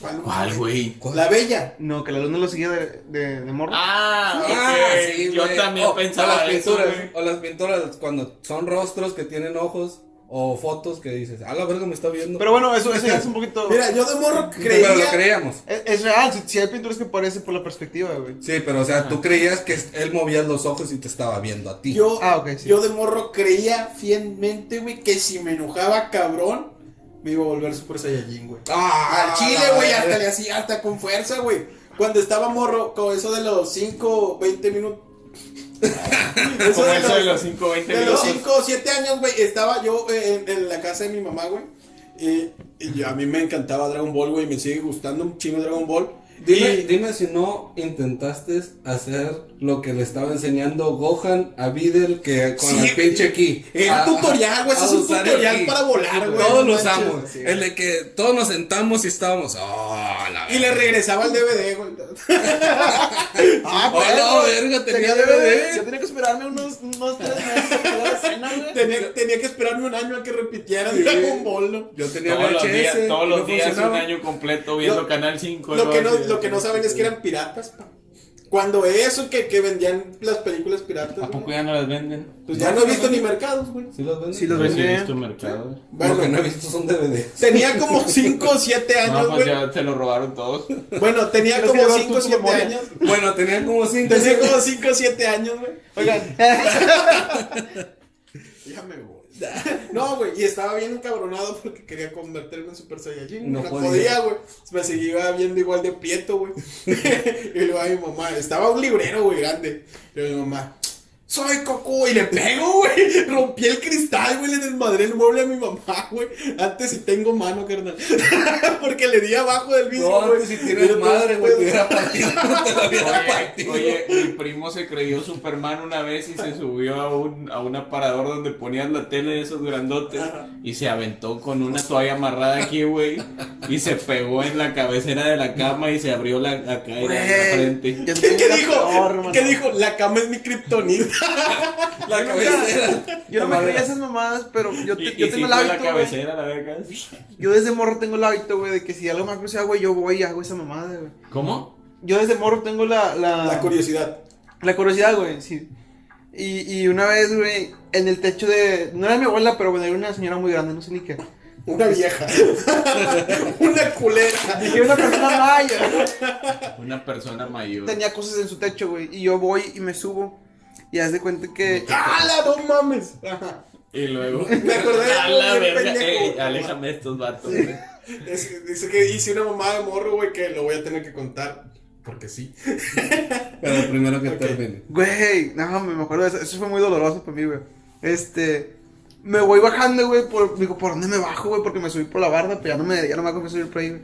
Speaker 4: ¿Cuál,
Speaker 2: ¿Cuál, güey?
Speaker 4: La bella.
Speaker 1: No, que la luna lo seguía de, de, de morro.
Speaker 2: Ah.
Speaker 3: Ah, sí,
Speaker 2: Yo
Speaker 3: güey.
Speaker 2: también
Speaker 3: O-
Speaker 2: pensaba
Speaker 3: o las
Speaker 2: eso,
Speaker 3: pinturas, o las pinturas cuando son rostros que tienen ojos o fotos que dices, a la verga me está viendo.
Speaker 1: Pero bueno, eso, eso ya es un poquito.
Speaker 4: Mira, yo de morro
Speaker 3: Pero lo
Speaker 4: creía.
Speaker 3: creíamos.
Speaker 1: Es, es real, si, si hay pinturas que parecen por la perspectiva, güey.
Speaker 3: Sí, pero o sea, tú creías que él movía los ojos y te estaba viendo a ti.
Speaker 4: Yo,
Speaker 1: Ah, sí.
Speaker 4: yo de morro creía fielmente, güey, que si me enojaba cabrón, me iba a volver Super Saiyajin, güey.
Speaker 3: Ah,
Speaker 4: Al chile, güey, hasta le hacía hasta con fuerza, güey. Cuando estaba morro, con eso de los 5, 20 minutos.
Speaker 2: Como eso de los 5 20
Speaker 4: De los
Speaker 2: minutos.
Speaker 4: 5 o 7 años, güey, estaba yo eh, en, en la casa de mi mamá, güey. Y, y yo- a mí me encantaba Dragon Ball, güey, me sigue gustando un chingo Dragon Ball.
Speaker 3: Dime,
Speaker 4: Y-
Speaker 3: dime si no intentaste hacer lo que le estaba enseñando Gohan a Videl que con
Speaker 4: Sí,
Speaker 3: el pinche ki.
Speaker 4: era
Speaker 3: A-
Speaker 4: tutorial, güey, es un tutorial para volar, güey,
Speaker 3: Todos
Speaker 4: no
Speaker 3: lo
Speaker 4: manches,
Speaker 3: usamos.
Speaker 4: sí.
Speaker 3: El de que todos nos sentamos y estábamos. Oh, la
Speaker 4: Y le
Speaker 3: verga".
Speaker 4: regresaba el DVD, güey.
Speaker 1: Ah,
Speaker 3: Oh, la verga, tenía DVD.
Speaker 1: Yo tenía que esperarme unos, unos tres meses la escena, güey.
Speaker 4: Tenía, tenía que esperarme un año a que repitiera
Speaker 3: Sí.
Speaker 4: Dragon Ball, ¿no?
Speaker 3: Yo tenía
Speaker 2: Todos los
Speaker 3: VHS.
Speaker 2: días, todos los
Speaker 3: no
Speaker 2: días un año completo viendo
Speaker 4: Lo-
Speaker 2: Canal 5.
Speaker 4: Lo que, no. Lo que no saben es que eran piratas, pa. Cuando eso que, que vendían las películas piratas,
Speaker 2: ¿A poco ya no las venden?
Speaker 4: pues ya no he visto ni mercados, güey.
Speaker 3: ¿Sí los venden?
Speaker 1: Sí los
Speaker 2: Yo sí he
Speaker 1: venden.
Speaker 2: visto en mercado.
Speaker 3: Lo que no he
Speaker 4: Bueno,
Speaker 3: visto son DVD.
Speaker 4: tenía como 5 o 7
Speaker 2: No,
Speaker 4: años,
Speaker 2: pues
Speaker 4: güey.
Speaker 2: ya te lo robaron todos.
Speaker 4: Bueno, tenía como
Speaker 1: llevar
Speaker 4: 5
Speaker 1: tu
Speaker 4: o 7
Speaker 1: memoria.
Speaker 4: años.
Speaker 3: Bueno, tenía como cinco.
Speaker 4: Tenía como 5 o 7 años, güey.
Speaker 1: Oigan,
Speaker 4: Ya me voy. No, güey, y estaba bien encabronado porque quería convertirme en Super Saiyajin.
Speaker 3: No
Speaker 4: No,
Speaker 3: podía.
Speaker 4: güey. Me seguía viendo igual de prieto, güey. y luego a mi mamá, estaba un librero, güey, grande. Y mi mamá, soy Coco. Y le pego, güey. Rompí el cristal, güey. Le desmadré el mueble a mi mamá, güey. Antes sí tengo mano, carnal. porque le di abajo del vidrio,
Speaker 3: No,
Speaker 4: güey.
Speaker 3: antes si tienes madre, güey, te hubiera partido. Te la hubiera
Speaker 2: Oye,
Speaker 3: partido.
Speaker 2: oye, mi primo se creyó Superman una vez y se subió a un, a un aparador donde ponían la tele de esos grandotes
Speaker 4: Ajá.
Speaker 2: y se aventó con una toalla amarrada aquí, güey, y se pegó en la cabecera de la cama y se abrió la, en la frente.
Speaker 4: ¿Qué, dijo?
Speaker 1: peor.
Speaker 4: ¿Qué dijo? La cama es mi kriptonita.
Speaker 3: La cabecera.
Speaker 1: Yo no
Speaker 3: La
Speaker 1: me creía esas mamadas, pero yo, te-
Speaker 2: Y,
Speaker 1: yo
Speaker 2: y
Speaker 1: tengo el
Speaker 2: la
Speaker 1: hábito, güey.
Speaker 2: cabecera, la verga.
Speaker 1: Yo desde morro tengo el hábito, güey, de que si algo me cruza, güey, yo voy y hago esa mamada, güey.
Speaker 2: ¿Cómo?
Speaker 1: Yo desde morro tengo la, la,
Speaker 4: La curiosidad.
Speaker 1: la curiosidad, güey, sí. Y, y una vez, güey, en el techo de. No era mi abuela, pero bueno, era una señora muy grande, no sé ni qué.
Speaker 4: Una vieja. una culera.
Speaker 1: Dije, una persona maya.
Speaker 2: Una persona mayor.
Speaker 1: Tenía cosas en su techo, güey. Y yo voy y me subo. Y haz de cuenta que.
Speaker 4: ¡Hala, no mames! Ajá.
Speaker 2: Y luego.
Speaker 4: Me acordé de
Speaker 2: la verga. Ey, aléjame de estos vatos, güey.
Speaker 4: Es- dice que hice una mamada de morro, güey, que lo voy a tener que contar. Porque sí.
Speaker 3: Pero primero que
Speaker 4: Ok.
Speaker 3: termine.
Speaker 1: Güey, no, me acuerdo de eso. Eso fue muy doloroso para mí, güey. Este. Me voy bajando, güey. Por, digo, ¿por dónde me bajo, güey? Porque me subí por la barda, pero ya no me, ya no me acuerdo subir por ahí, güey.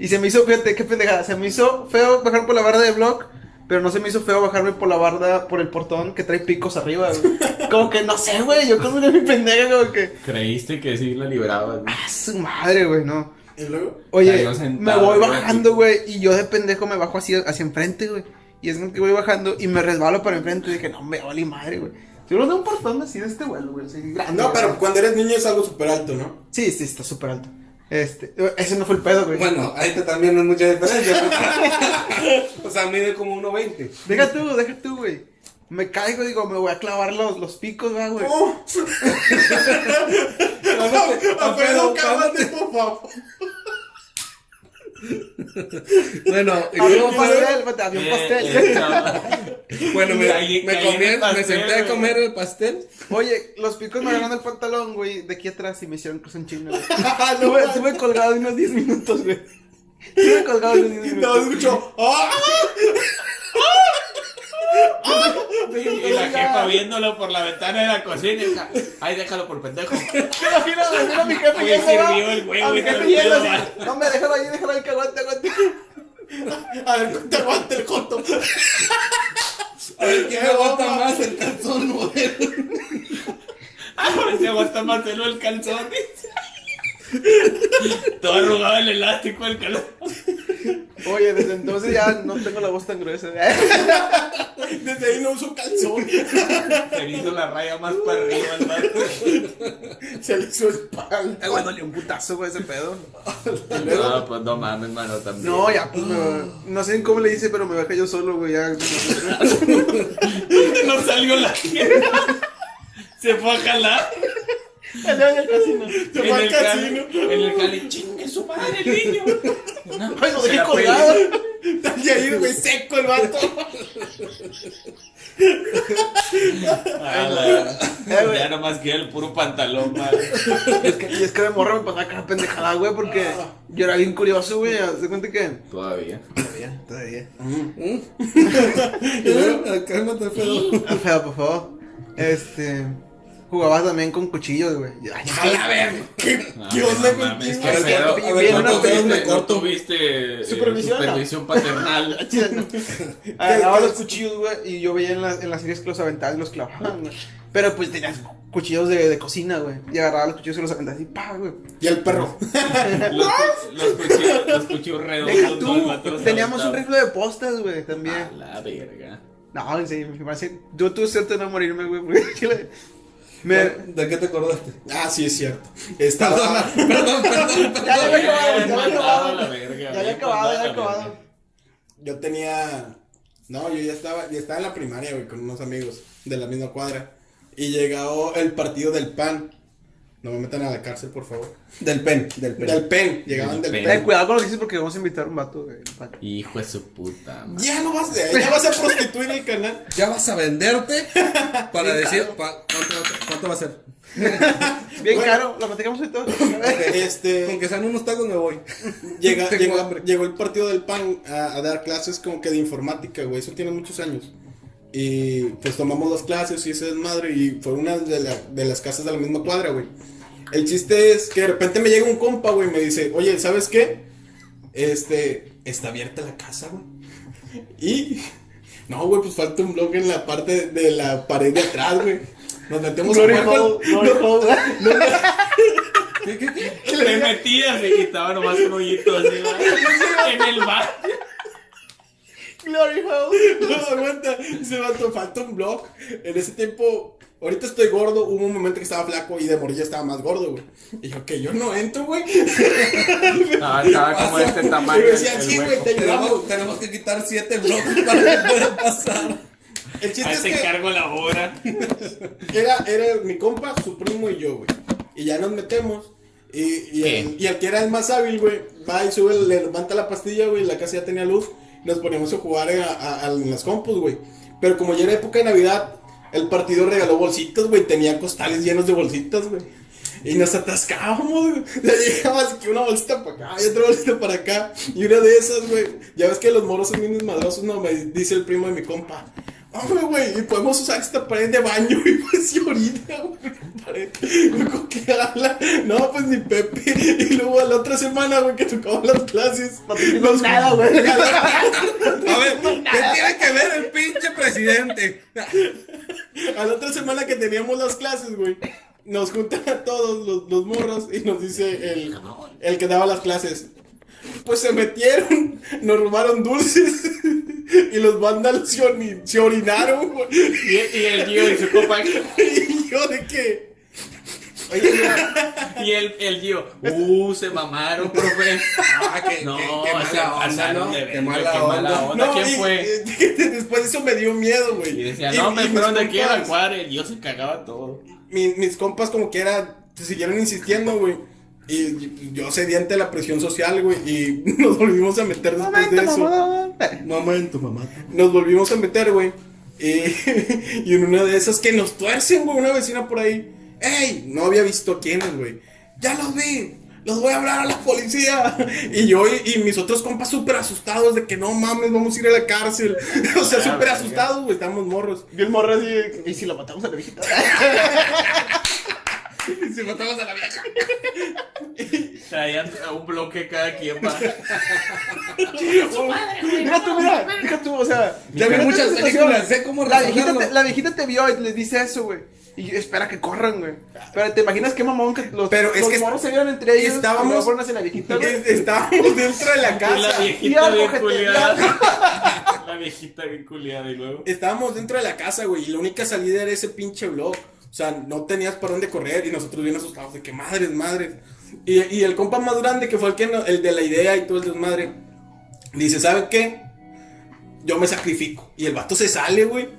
Speaker 1: Y se me hizo, fíjate, qué pendejada. Se me hizo feo bajar por la barda de blog. Pero no se me hizo feo bajarme por la barda, por el portón que trae picos arriba, güey. Como que no sé, güey. Yo como era mi pendeja, como que.
Speaker 2: Creíste que sí la librabas, güey.
Speaker 1: ¡Ah, su madre, güey! No.
Speaker 4: Y luego.
Speaker 1: Oye, me voy bajando,
Speaker 2: así.
Speaker 1: güey, y yo de pendejo me bajo hacia, hacia enfrente, güey. Y es como que voy bajando y me resbalo para enfrente y dije, no, me vale madre, güey. Seguro de un portón así de este vuelo, güey, así grande.
Speaker 4: No,
Speaker 1: güey.
Speaker 4: pero cuando eres niño es algo súper alto, ¿no?
Speaker 1: Sí, sí, está súper alto. Este, ese no fue el pedo, güey.
Speaker 3: Bueno, ahí también no es mucha diferencia. o sea, mide como 1.20.
Speaker 1: Deja tú, deja tú, güey. Me caigo, digo, me voy a clavar los, los picos, ¿verdad, güey.
Speaker 4: ¡Oh! Alfredo, cálmate, por favor.
Speaker 3: Bueno, y
Speaker 1: Había
Speaker 3: luego
Speaker 1: un
Speaker 3: pasó-
Speaker 1: pastel, había un
Speaker 2: Eh,
Speaker 1: pastel.
Speaker 2: eh, no.
Speaker 3: Bueno, me, me, comí-
Speaker 2: el
Speaker 3: me senté a comer el pastel.
Speaker 1: Oye, los picos me agarraron el pantalón, güey, de aquí atrás y me hicieron cruz en chino, güey.
Speaker 4: No,
Speaker 1: Estuve, colgado unos 10 minutos, güey. Estuve colgado unos 10
Speaker 4: No,
Speaker 1: minutos.
Speaker 4: escucho. ¡Ah!
Speaker 2: Y la jefa viéndolo por la ventana de la cocina y ay, déjalo por pendejo.
Speaker 1: ¿Te imaginas? Me imagino a mi jefe
Speaker 2: Güey,
Speaker 1: yendo,
Speaker 2: sirvió
Speaker 1: ¿no?
Speaker 2: el
Speaker 1: A mi
Speaker 2: todo
Speaker 1: jefe
Speaker 2: el
Speaker 1: yendo
Speaker 2: pedo,
Speaker 1: así,
Speaker 2: va.
Speaker 1: No me déjalo ahí, déjalo ahí, que aguante, aguante.
Speaker 4: A ver, te aguanta el joto.
Speaker 3: A ver, ¿quién aguanta más el calzón nuevo?
Speaker 2: Se aguanta más celo el calzón. Todo arrugado el elástico del calzón.
Speaker 1: Oye, desde entonces ya no tengo la voz tan gruesa.
Speaker 4: Desde ahí no uso calzón.
Speaker 2: Se le hizo la raya más para arriba vato.
Speaker 4: Se le hizo espalda.
Speaker 1: Ay, güey, dolió un putazo, güey, ese pedo.
Speaker 2: No, pues no mames, mano, también.
Speaker 1: No, ya, pues, me- no sé cómo le hice, pero me bajé yo solo, güey, ya.
Speaker 2: No salió la jefa. Se fue a jalar.
Speaker 1: El día del casino.
Speaker 4: Se fue al
Speaker 2: el
Speaker 4: casino.
Speaker 2: En el jale, chingue su madre el niño. No,
Speaker 1: Ay, lo dejé colgado.
Speaker 4: Ahí, güey, seco el vato.
Speaker 2: A la-
Speaker 1: Eh, güey.
Speaker 2: Ya nomás queda el puro pantalón, madre.
Speaker 1: Es que, y es que de morro me pasaba cada pendejada, güey, porque yo era bien curioso, güey. ¿Se cuenta que?
Speaker 2: Todavía.
Speaker 1: Todavía, todavía.
Speaker 3: Y luego, Cálmate, Fedo.
Speaker 1: Ah, Feo, por favor. Este. Jugabas también con cuchillos, güey. Ay,
Speaker 4: A la verga. ¿Qué,
Speaker 2: No,
Speaker 4: qué
Speaker 2: no
Speaker 4: onda contigo?
Speaker 2: qué
Speaker 3: A ver,
Speaker 2: pedo.
Speaker 3: a ver,
Speaker 1: Bien,
Speaker 3: ¿cuántos
Speaker 1: una
Speaker 3: dedos me
Speaker 2: ¿No
Speaker 3: corto?
Speaker 2: tuviste eh,
Speaker 1: ¿Supervisión, no?
Speaker 2: supervisión paternal?
Speaker 1: Agarraba los cuchillos, güey, y yo veía en, las en las series que los aventaban y los clavaban, güey. Pero pues tenías cuchillos de, de cocina, güey. Y agarraba los cuchillos y los aventaba así, pa, güey.
Speaker 4: Y el perro.
Speaker 2: Los, los cuchillos, los cuchillos redondos.
Speaker 1: tú,
Speaker 2: ¿no?
Speaker 1: Teníamos un rifle de postas, güey,
Speaker 2: A
Speaker 1: también.
Speaker 2: la verga.
Speaker 1: No, en serio, me parece. Yo tuve suerte de no morirme, güey, Me.
Speaker 3: ¿De qué te acordaste?
Speaker 4: Ah, sí, es cierto. Estaba.
Speaker 3: Perdón, perdón,
Speaker 1: Ya, ya había acabado, ya había acabado. Ya había acabado, ya había acabado.
Speaker 4: Yo tenía. No, yo ya estaba, ya estaba en la primaria, güey, con unos amigos de la misma cuadra. Y llegó el partido del PAN. No me metan a la cárcel, por favor.
Speaker 3: Del pen, del pen.
Speaker 4: Del PEN, llegaban
Speaker 2: Del
Speaker 4: del
Speaker 2: PEN.
Speaker 1: Ten
Speaker 4: PEN.
Speaker 1: cuidado con lo que dices porque vamos a invitar a un vato, güey.
Speaker 2: Hijo de su puta madre.
Speaker 4: Ya no vas, ya vas a prostituir el canal.
Speaker 3: Ya vas a venderte para
Speaker 1: Bien
Speaker 3: decir pa- ¿cuánto, cuánto va a ser.
Speaker 1: Bien
Speaker 4: Bueno.
Speaker 1: caro, lo platicamos y todo.
Speaker 4: Este.
Speaker 3: Con que sean unos tacos me voy.
Speaker 4: Llega,
Speaker 3: Tengo
Speaker 4: llegó,
Speaker 3: hambre.
Speaker 4: llegó el partido del PAN a, a dar clases como que de informática, güey. Eso tiene muchos años. Y pues tomamos las clases y ese desmadre. Y fue una de, la- de las casas de la misma cuadra, güey. El chiste es que de repente me llega un compa, güey, y me dice, oye, ¿sabes qué? Este, está abierta la casa, güey. Y, no, güey, pues falta un blog en la parte de la pared de atrás, güey. Nos metemos
Speaker 1: Glory
Speaker 4: a jugar
Speaker 1: hole,
Speaker 4: con-
Speaker 1: glory hole, güey.
Speaker 3: ¿Qué, qué, qué?
Speaker 2: Le metía, se quitaba nomás un hoyito así, ¿va? En el bar.
Speaker 1: Glory hole.
Speaker 4: No, aguanta. Se vato, falta un blog. En ese tiempo, ahorita estoy gordo. Hubo un momento que estaba flaco y de morilla estaba más gordo, güey. Y yo, que yo no entro, güey.
Speaker 2: Ah, estaba como de este
Speaker 4: Y
Speaker 2: tamaño.
Speaker 4: me decían, sí, güey, te ayudamos.
Speaker 3: Tenemos, tenemos que quitar siete bloques para que pueda pasar.
Speaker 4: El chiste
Speaker 2: Ahí
Speaker 4: es
Speaker 2: te
Speaker 4: que
Speaker 2: encargo la hora.
Speaker 4: era, era mi compa, su primo y yo, güey. Y ya nos metemos. Y, y, el, y que era el más hábil, güey, va y sube, le levanta la pastilla, güey. La casa ya tenía luz. Nos poníamos a jugar a, a- a- en las compus, güey. Pero como ya era época de Navidad, el partido regaló bolsitas, güey. Tenía costales llenos de bolsitas, güey. Y nos atascábamos, güey. O sea, llegaba así que una bolsita para acá y otra bolsita para acá. Y una de esas, güey. Ya ves que los moros son bien desmadrosos, no, me dice el primo de mi compa. Hombre, güey, y podemos usar esta pared de baño, y pues y orina, güey, pared. Güey, ¿con qué habla? No, pues ni Pepe. Y luego a la otra semana, güey, que tocaban las clases.
Speaker 1: No digo nada, güey.
Speaker 3: A ver, ¿qué tiene que ver el pinche presidente?
Speaker 4: A la otra semana que teníamos las clases, güey, nos juntan a todos los, los morros y nos dice el, el que daba las clases. Pues se metieron, nos robaron dulces y los vándalos se, se orinaron.
Speaker 2: Y, y el Gio y su copa.
Speaker 4: Y yo de que...
Speaker 1: Oye, mira,
Speaker 2: Y el, el Gio. Uh, se mamaron, profe.
Speaker 3: Ah, que,
Speaker 2: No,
Speaker 3: que- que mala onda,
Speaker 2: pasaron
Speaker 3: ¿no?
Speaker 2: de
Speaker 3: Qué mala
Speaker 2: qué mala
Speaker 3: onda.
Speaker 2: onda. ¿quién
Speaker 4: y-
Speaker 2: fue?
Speaker 4: después de eso me dio miedo, güey.
Speaker 2: Y decía, no,
Speaker 4: y
Speaker 2: me
Speaker 4: mis
Speaker 2: fueron de aquí a la
Speaker 4: compas-
Speaker 2: cuadra. El Gio se cagaba todo.
Speaker 4: mi- mis compas como que era, siguieron insistiendo, güey. Y yo cedí ante la presión social, güey. Y nos volvimos a meter después
Speaker 1: momento,
Speaker 4: de eso.
Speaker 1: mamá.
Speaker 3: Momento, mamá.
Speaker 4: Nos volvimos a meter, güey. Y, y en una de esas que nos tuercen, güey, una vecina por ahí. ¡Ey! No había visto quiénes, güey. Ya los vi. los voy a hablar a la policía. Y yo y, y mis otros compas súper asustados de que no mames, vamos a ir a la cárcel. O sea,
Speaker 2: Ah,
Speaker 4: súper asustados, güey, estamos morros.
Speaker 1: Y el morro así, ¿y si la matamos a la viejita?
Speaker 3: Si matamos a la vieja.
Speaker 2: Traían un bloque cada quien va.
Speaker 1: Mira tú, mira, deja tú, o sea.
Speaker 3: Ya vi muchas películas, sé cómo
Speaker 1: la viejita, te, la viejita te vio y les dice eso, güey. Y espera que corran, güey. Pero te imaginas qué mamón que los,
Speaker 4: Pero es
Speaker 1: los
Speaker 4: que
Speaker 1: morros se vieron entre ellos.
Speaker 4: estábamos-
Speaker 1: y la viejita, güey.
Speaker 4: Es- Estábamos dentro de la
Speaker 2: Y la
Speaker 4: casa.
Speaker 2: viejita bien culiada. La viejita bien culiada y luego.
Speaker 4: Estábamos dentro de la casa, güey, y la única salida era ese pinche blog. O sea, no tenías para dónde correr y nosotros bien asustados de que madres, madres. Y, el compa más grande, que fue el, que el de la idea y todo el desmadre, dice, ¿saben qué? Yo me sacrifico. Y el vato se sale, güey.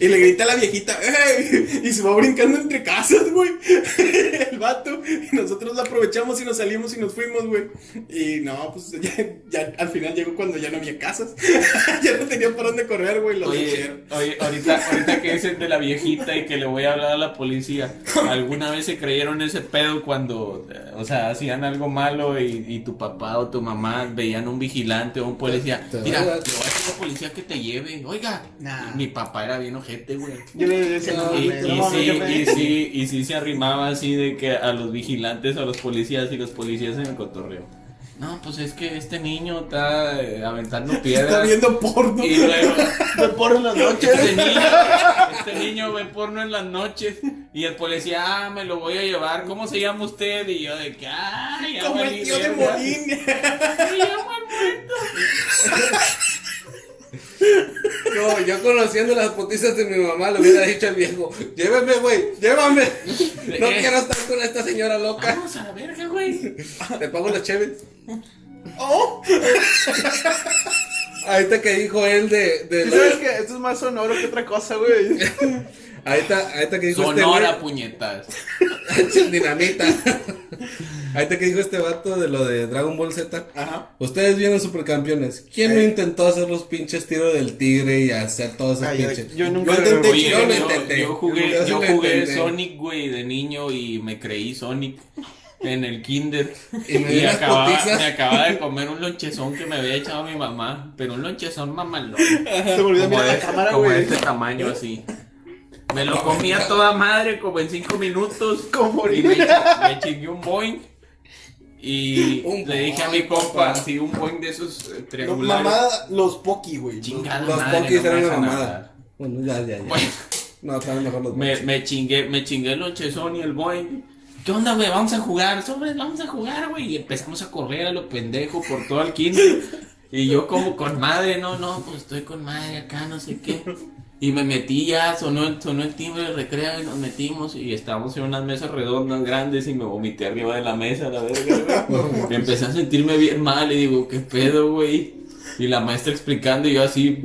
Speaker 4: Y le grita a la viejita, ¡Ey! Y se va brincando entre casas, güey. El vato. Y nosotros lo aprovechamos y nos salimos y nos fuimos, güey. Y no, pues ya, ya al final llegó cuando ya no había casas. ya no tenía para dónde correr, güey. Lo
Speaker 2: Oye,
Speaker 4: hicieron.
Speaker 2: oye, ahorita, ahorita que dicen de la viejita y que le voy a hablar a la policía, ¿alguna vez se creyeron ese pedo cuando, eh, o sea, hacían algo malo y, y tu papá o tu mamá veían un vigilante o un policía? Mira, le
Speaker 3: voy a-
Speaker 2: voy a decir a la policía que te lleve, oiga.
Speaker 1: Nah.
Speaker 2: Mi papá era bien ojete, güey.
Speaker 1: Yo le decía, no,
Speaker 2: Y,
Speaker 1: no
Speaker 2: sí, y sí, y sí se arrimaba así de que a los vigilantes, a los policías y los policías en el cotorreo. No, pues es que este niño está eh, aventando piedras.
Speaker 4: Está viendo porno.
Speaker 2: Y luego,
Speaker 1: Me porno en las noches.
Speaker 2: este niño, este niño ve porno en las noches. Y el policía, ah, me lo voy a llevar. ¿Cómo se llama usted? Y yo de que, ay,
Speaker 4: Como el tío de
Speaker 2: verga".
Speaker 4: Molín.
Speaker 2: Me llamo el muerto.
Speaker 3: No, yo conociendo las putizas de mi mamá le hubiera dicho al viejo, llévame, güey, llévame. No
Speaker 2: Eh.
Speaker 3: quiero estar con esta señora loca.
Speaker 2: Vamos a la verga, güey.
Speaker 3: Te pago las cheves.
Speaker 4: Oh,
Speaker 3: Ahorita que dijo él de, de
Speaker 1: ¿Sí
Speaker 3: la-
Speaker 1: ¿Sabes que Esto es más sonoro que otra cosa, güey.
Speaker 3: Ahorita, ahorita que dijo
Speaker 2: Sonora,
Speaker 3: este
Speaker 2: puñetas.
Speaker 3: Dinamita. Ahorita que dijo este vato de lo de Dragon Ball Z.
Speaker 4: Ajá.
Speaker 3: Ustedes vieron supercampeones. ¿Quién no intentó hacer los pinches tiros del tigre y hacer todos esos
Speaker 1: Ay, yo,
Speaker 3: pinches?
Speaker 1: yo nunca
Speaker 4: Yo intenté-
Speaker 2: Oye,
Speaker 3: Yo intenté.
Speaker 2: jugué,
Speaker 3: Yo
Speaker 2: yo
Speaker 3: lo
Speaker 2: jugué
Speaker 3: intenté.
Speaker 2: Sonic, güey, de niño y me creí Sonic en el kinder.
Speaker 3: Y me
Speaker 2: Y acababa,
Speaker 3: putizas.
Speaker 2: me acababa de comer un lonchezón que me había echado mi mamá, pero un lonchezón mamalón.
Speaker 1: Se me olvidó
Speaker 2: Como,
Speaker 1: mirar la cámara,
Speaker 2: como de
Speaker 1: güey.
Speaker 2: este tamaño así. Me lo comía toda madre como en cinco minutos.
Speaker 1: Como
Speaker 2: y me, me chingué un boing. Y
Speaker 3: Un
Speaker 2: le dije a mi compa,
Speaker 3: papá.
Speaker 2: sí, un boing de esos eh, triangulares.
Speaker 4: mamada, los Poki, güey.
Speaker 2: Chingada
Speaker 3: Los
Speaker 2: madre,
Speaker 3: pokis
Speaker 2: no me
Speaker 3: eran una mamada. Bueno, ya, ya, ya.
Speaker 2: Bueno.
Speaker 3: No, estaban mejor los
Speaker 2: Me,
Speaker 3: pokis.
Speaker 2: me chingué, me chingué el lonchezón y el boing. ¿Qué onda, güey? Vamos a jugar. Sobre, vamos a jugar, güey. Y empezamos a correr a lo pendejo por todo el kinder. Y yo como con madre, no, no, pues estoy con madre acá, no sé qué. Y me metí ya, sonó, el- sonó el timbre del recreo y nos metimos y estábamos en unas mesas redondas grandes y me vomité arriba de la mesa, la verga, güey. Empecé a sentirme bien mal y digo, ¿qué pedo, güey? Y la maestra explicando y yo así,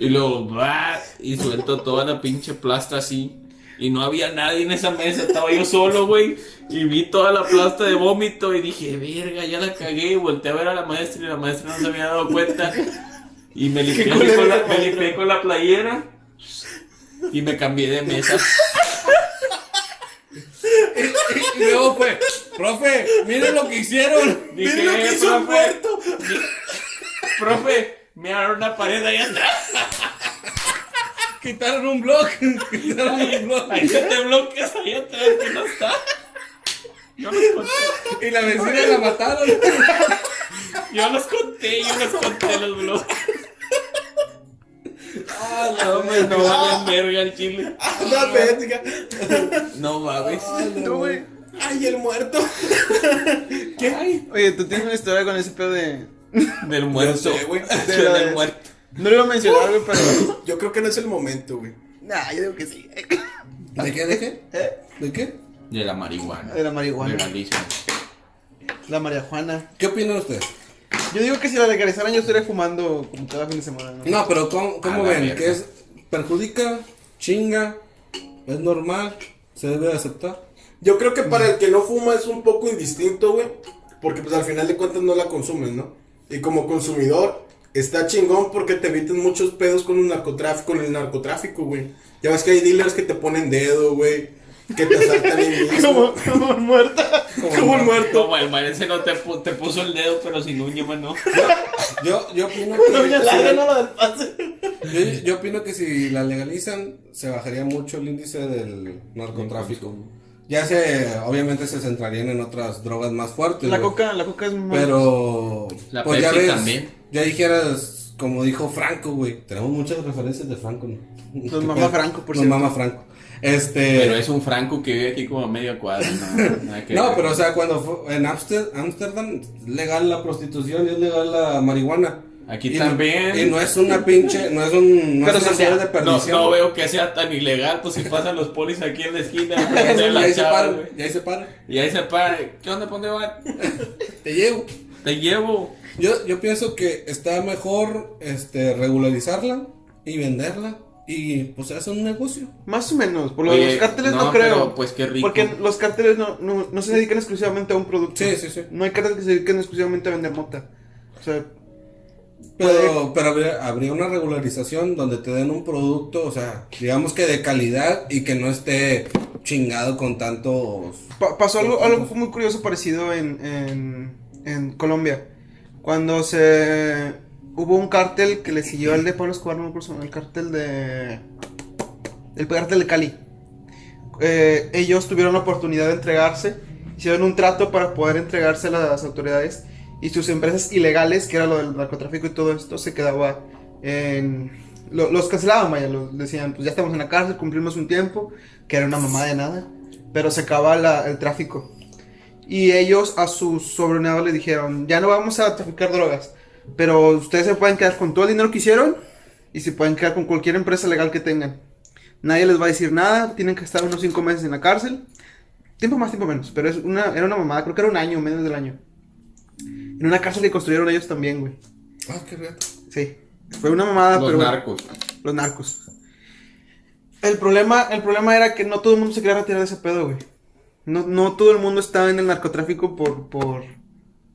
Speaker 2: y luego, ¡bah! y suelto toda la pinche plasta así. Y no había nadie en esa mesa, estaba yo solo, güey. Y vi toda la plasta de vómito y dije, verga, ya la cagué. Y volteé a ver a la maestra y la maestra no se había dado cuenta. Y me limpié, con la,
Speaker 1: esa
Speaker 2: me
Speaker 1: maestra.
Speaker 2: limpié con la playera. Y me cambié de mesa.
Speaker 3: Y luego fue, profe, miren lo que hicieron.
Speaker 2: Dije,
Speaker 4: Miren lo que hizo
Speaker 2: profe,
Speaker 4: muerto.
Speaker 2: profe, me agarró una pared ahí atrás.
Speaker 3: Quitaron un blog. Quitaron un blog.
Speaker 2: Ahí se te bloqueas ahí atrás que no está. Yo los conté.
Speaker 3: Y la vecina la mataron.
Speaker 2: Yo los conté, yo los conté los blogs.
Speaker 3: Ah,
Speaker 2: No, me no valen verga el chile.
Speaker 4: La verga.
Speaker 2: No mames.
Speaker 1: Tú, güey.
Speaker 4: Ay, el muerto.
Speaker 2: ¿Qué?
Speaker 1: Oye, tú tienes una historia con ese pedo de.
Speaker 2: Del muerto.
Speaker 4: sé, güey.
Speaker 2: Del muerto.
Speaker 1: No lo iba a mencionar, güey, pero.
Speaker 4: Yo creo que no es el momento, güey.
Speaker 1: Nah, yo digo que sí.
Speaker 3: ¿De qué? ¿De qué?
Speaker 1: ¿Eh?
Speaker 3: ¿De qué?
Speaker 2: De la marihuana.
Speaker 1: De la marihuana.
Speaker 2: Legalizan.
Speaker 1: La marihuana.
Speaker 3: ¿Qué opinan ustedes?
Speaker 1: Yo digo que si la legalizaran yo estaría fumando como cada fin de semana, ¿no?
Speaker 3: No, pero ¿cómo, cómo ven? ¿Que es perjudica? ¿Chinga? ¿Es normal? ¿Se debe aceptar?
Speaker 4: Yo creo que para el que no fuma es un poco indistinto, güey. Porque pues al final de cuentas no la consumes, ¿no? Y como consumidor, está chingón porque te evitas muchos pedos con el narcotráfico, con el narcotráfico, güey. Ya ves que hay dealers que te ponen dedo, güey. Que te asaltan el.
Speaker 1: Como, como muerta.
Speaker 4: Como un muerto.
Speaker 2: Como el man ese no te, te puso el dedo, pero sin uña, mano.
Speaker 3: Yo, yo opino que.
Speaker 1: larga, no la del pase.
Speaker 3: Yo, yo opino que si la legalizan, se bajaría mucho el índice del narcotráfico. Ya se, obviamente se centrarían en otras drogas más fuertes.
Speaker 1: La coca, la coca es muy
Speaker 3: Pero,
Speaker 2: La
Speaker 3: pues ya ves,
Speaker 2: también.
Speaker 3: ya dijeras, como dijo Franco, güey. Tenemos muchas referencias de Franco, ¿no?
Speaker 1: Nos mama Franco, por
Speaker 3: Nos
Speaker 1: cierto.
Speaker 3: mama Franco. Este.
Speaker 2: Pero es un Franco que vive aquí como a media cuadra. No, que
Speaker 3: pero o sea, cuando fue en Ámsterdam es legal la prostitución y es legal la marihuana.
Speaker 2: Aquí
Speaker 3: Y
Speaker 2: también.
Speaker 3: No, y no es una pinche, no es un, no
Speaker 1: Pero
Speaker 3: es una
Speaker 1: se
Speaker 3: serie de
Speaker 2: No,
Speaker 3: perdición.
Speaker 2: no veo que sea tan ilegal, pues si pasan los polis aquí en la esquina,
Speaker 3: y ahí
Speaker 2: chava,
Speaker 3: paran,
Speaker 2: güey.
Speaker 3: y ahí se paran.
Speaker 2: y ahí se para, ¿qué onda, ¿pa' dónde van?
Speaker 3: Te llevo.
Speaker 2: Te llevo.
Speaker 3: Yo, yo pienso que está mejor este, regularizarla y venderla y pues hacer un negocio.
Speaker 1: Más o menos. Por lo de los cárteles no,
Speaker 2: no,
Speaker 1: creo.
Speaker 2: pero, pues, qué rico.
Speaker 1: Porque los cárteles no, no, no se dedican exclusivamente a un producto.
Speaker 3: Sí, sí, sí.
Speaker 1: No hay cárteles que se dediquen exclusivamente a vender mota. O sea,
Speaker 3: Pero, pero habría, habría una regularización donde te den un producto, o sea, digamos que de calidad y que no esté chingado con tantos...
Speaker 1: pa- pasó algo, algo muy curioso parecido en, en, en Colombia. Cuando se hubo un cártel que le siguió al de Pablo Escobar, no me el cártel de. El cártel de Cali. Eh, ellos tuvieron la oportunidad de entregarse, hicieron un trato para poder entregarse a las autoridades y sus empresas ilegales, que era lo del narcotráfico y todo esto, se quedaba en... lo- los cancelaban, vaya, los decían, pues ya estamos en la cárcel, cumplimos un tiempo, que era una mamada de nada, pero se acaba la- el tráfico. Y ellos a sus sobrenados le dijeron, ya no vamos a traficar drogas, pero ustedes se pueden quedar con todo el dinero que hicieron y se pueden quedar con cualquier empresa legal que tengan. Nadie les va a decir nada, tienen que estar unos 5 meses en la cárcel. Tiempo más, tiempo menos, pero es una, era una mamada, creo que era un año, menos del año. En una cárcel que construyeron ellos también, güey.
Speaker 3: Ah, qué reto.
Speaker 1: Sí, fue una mamada,
Speaker 2: Los
Speaker 1: pero... bueno,
Speaker 2: narcos.
Speaker 1: los narcos. El problema, el problema era que no todo el mundo se quería retirar de ese pedo, güey. No, no todo el mundo estaba en el narcotráfico por, por,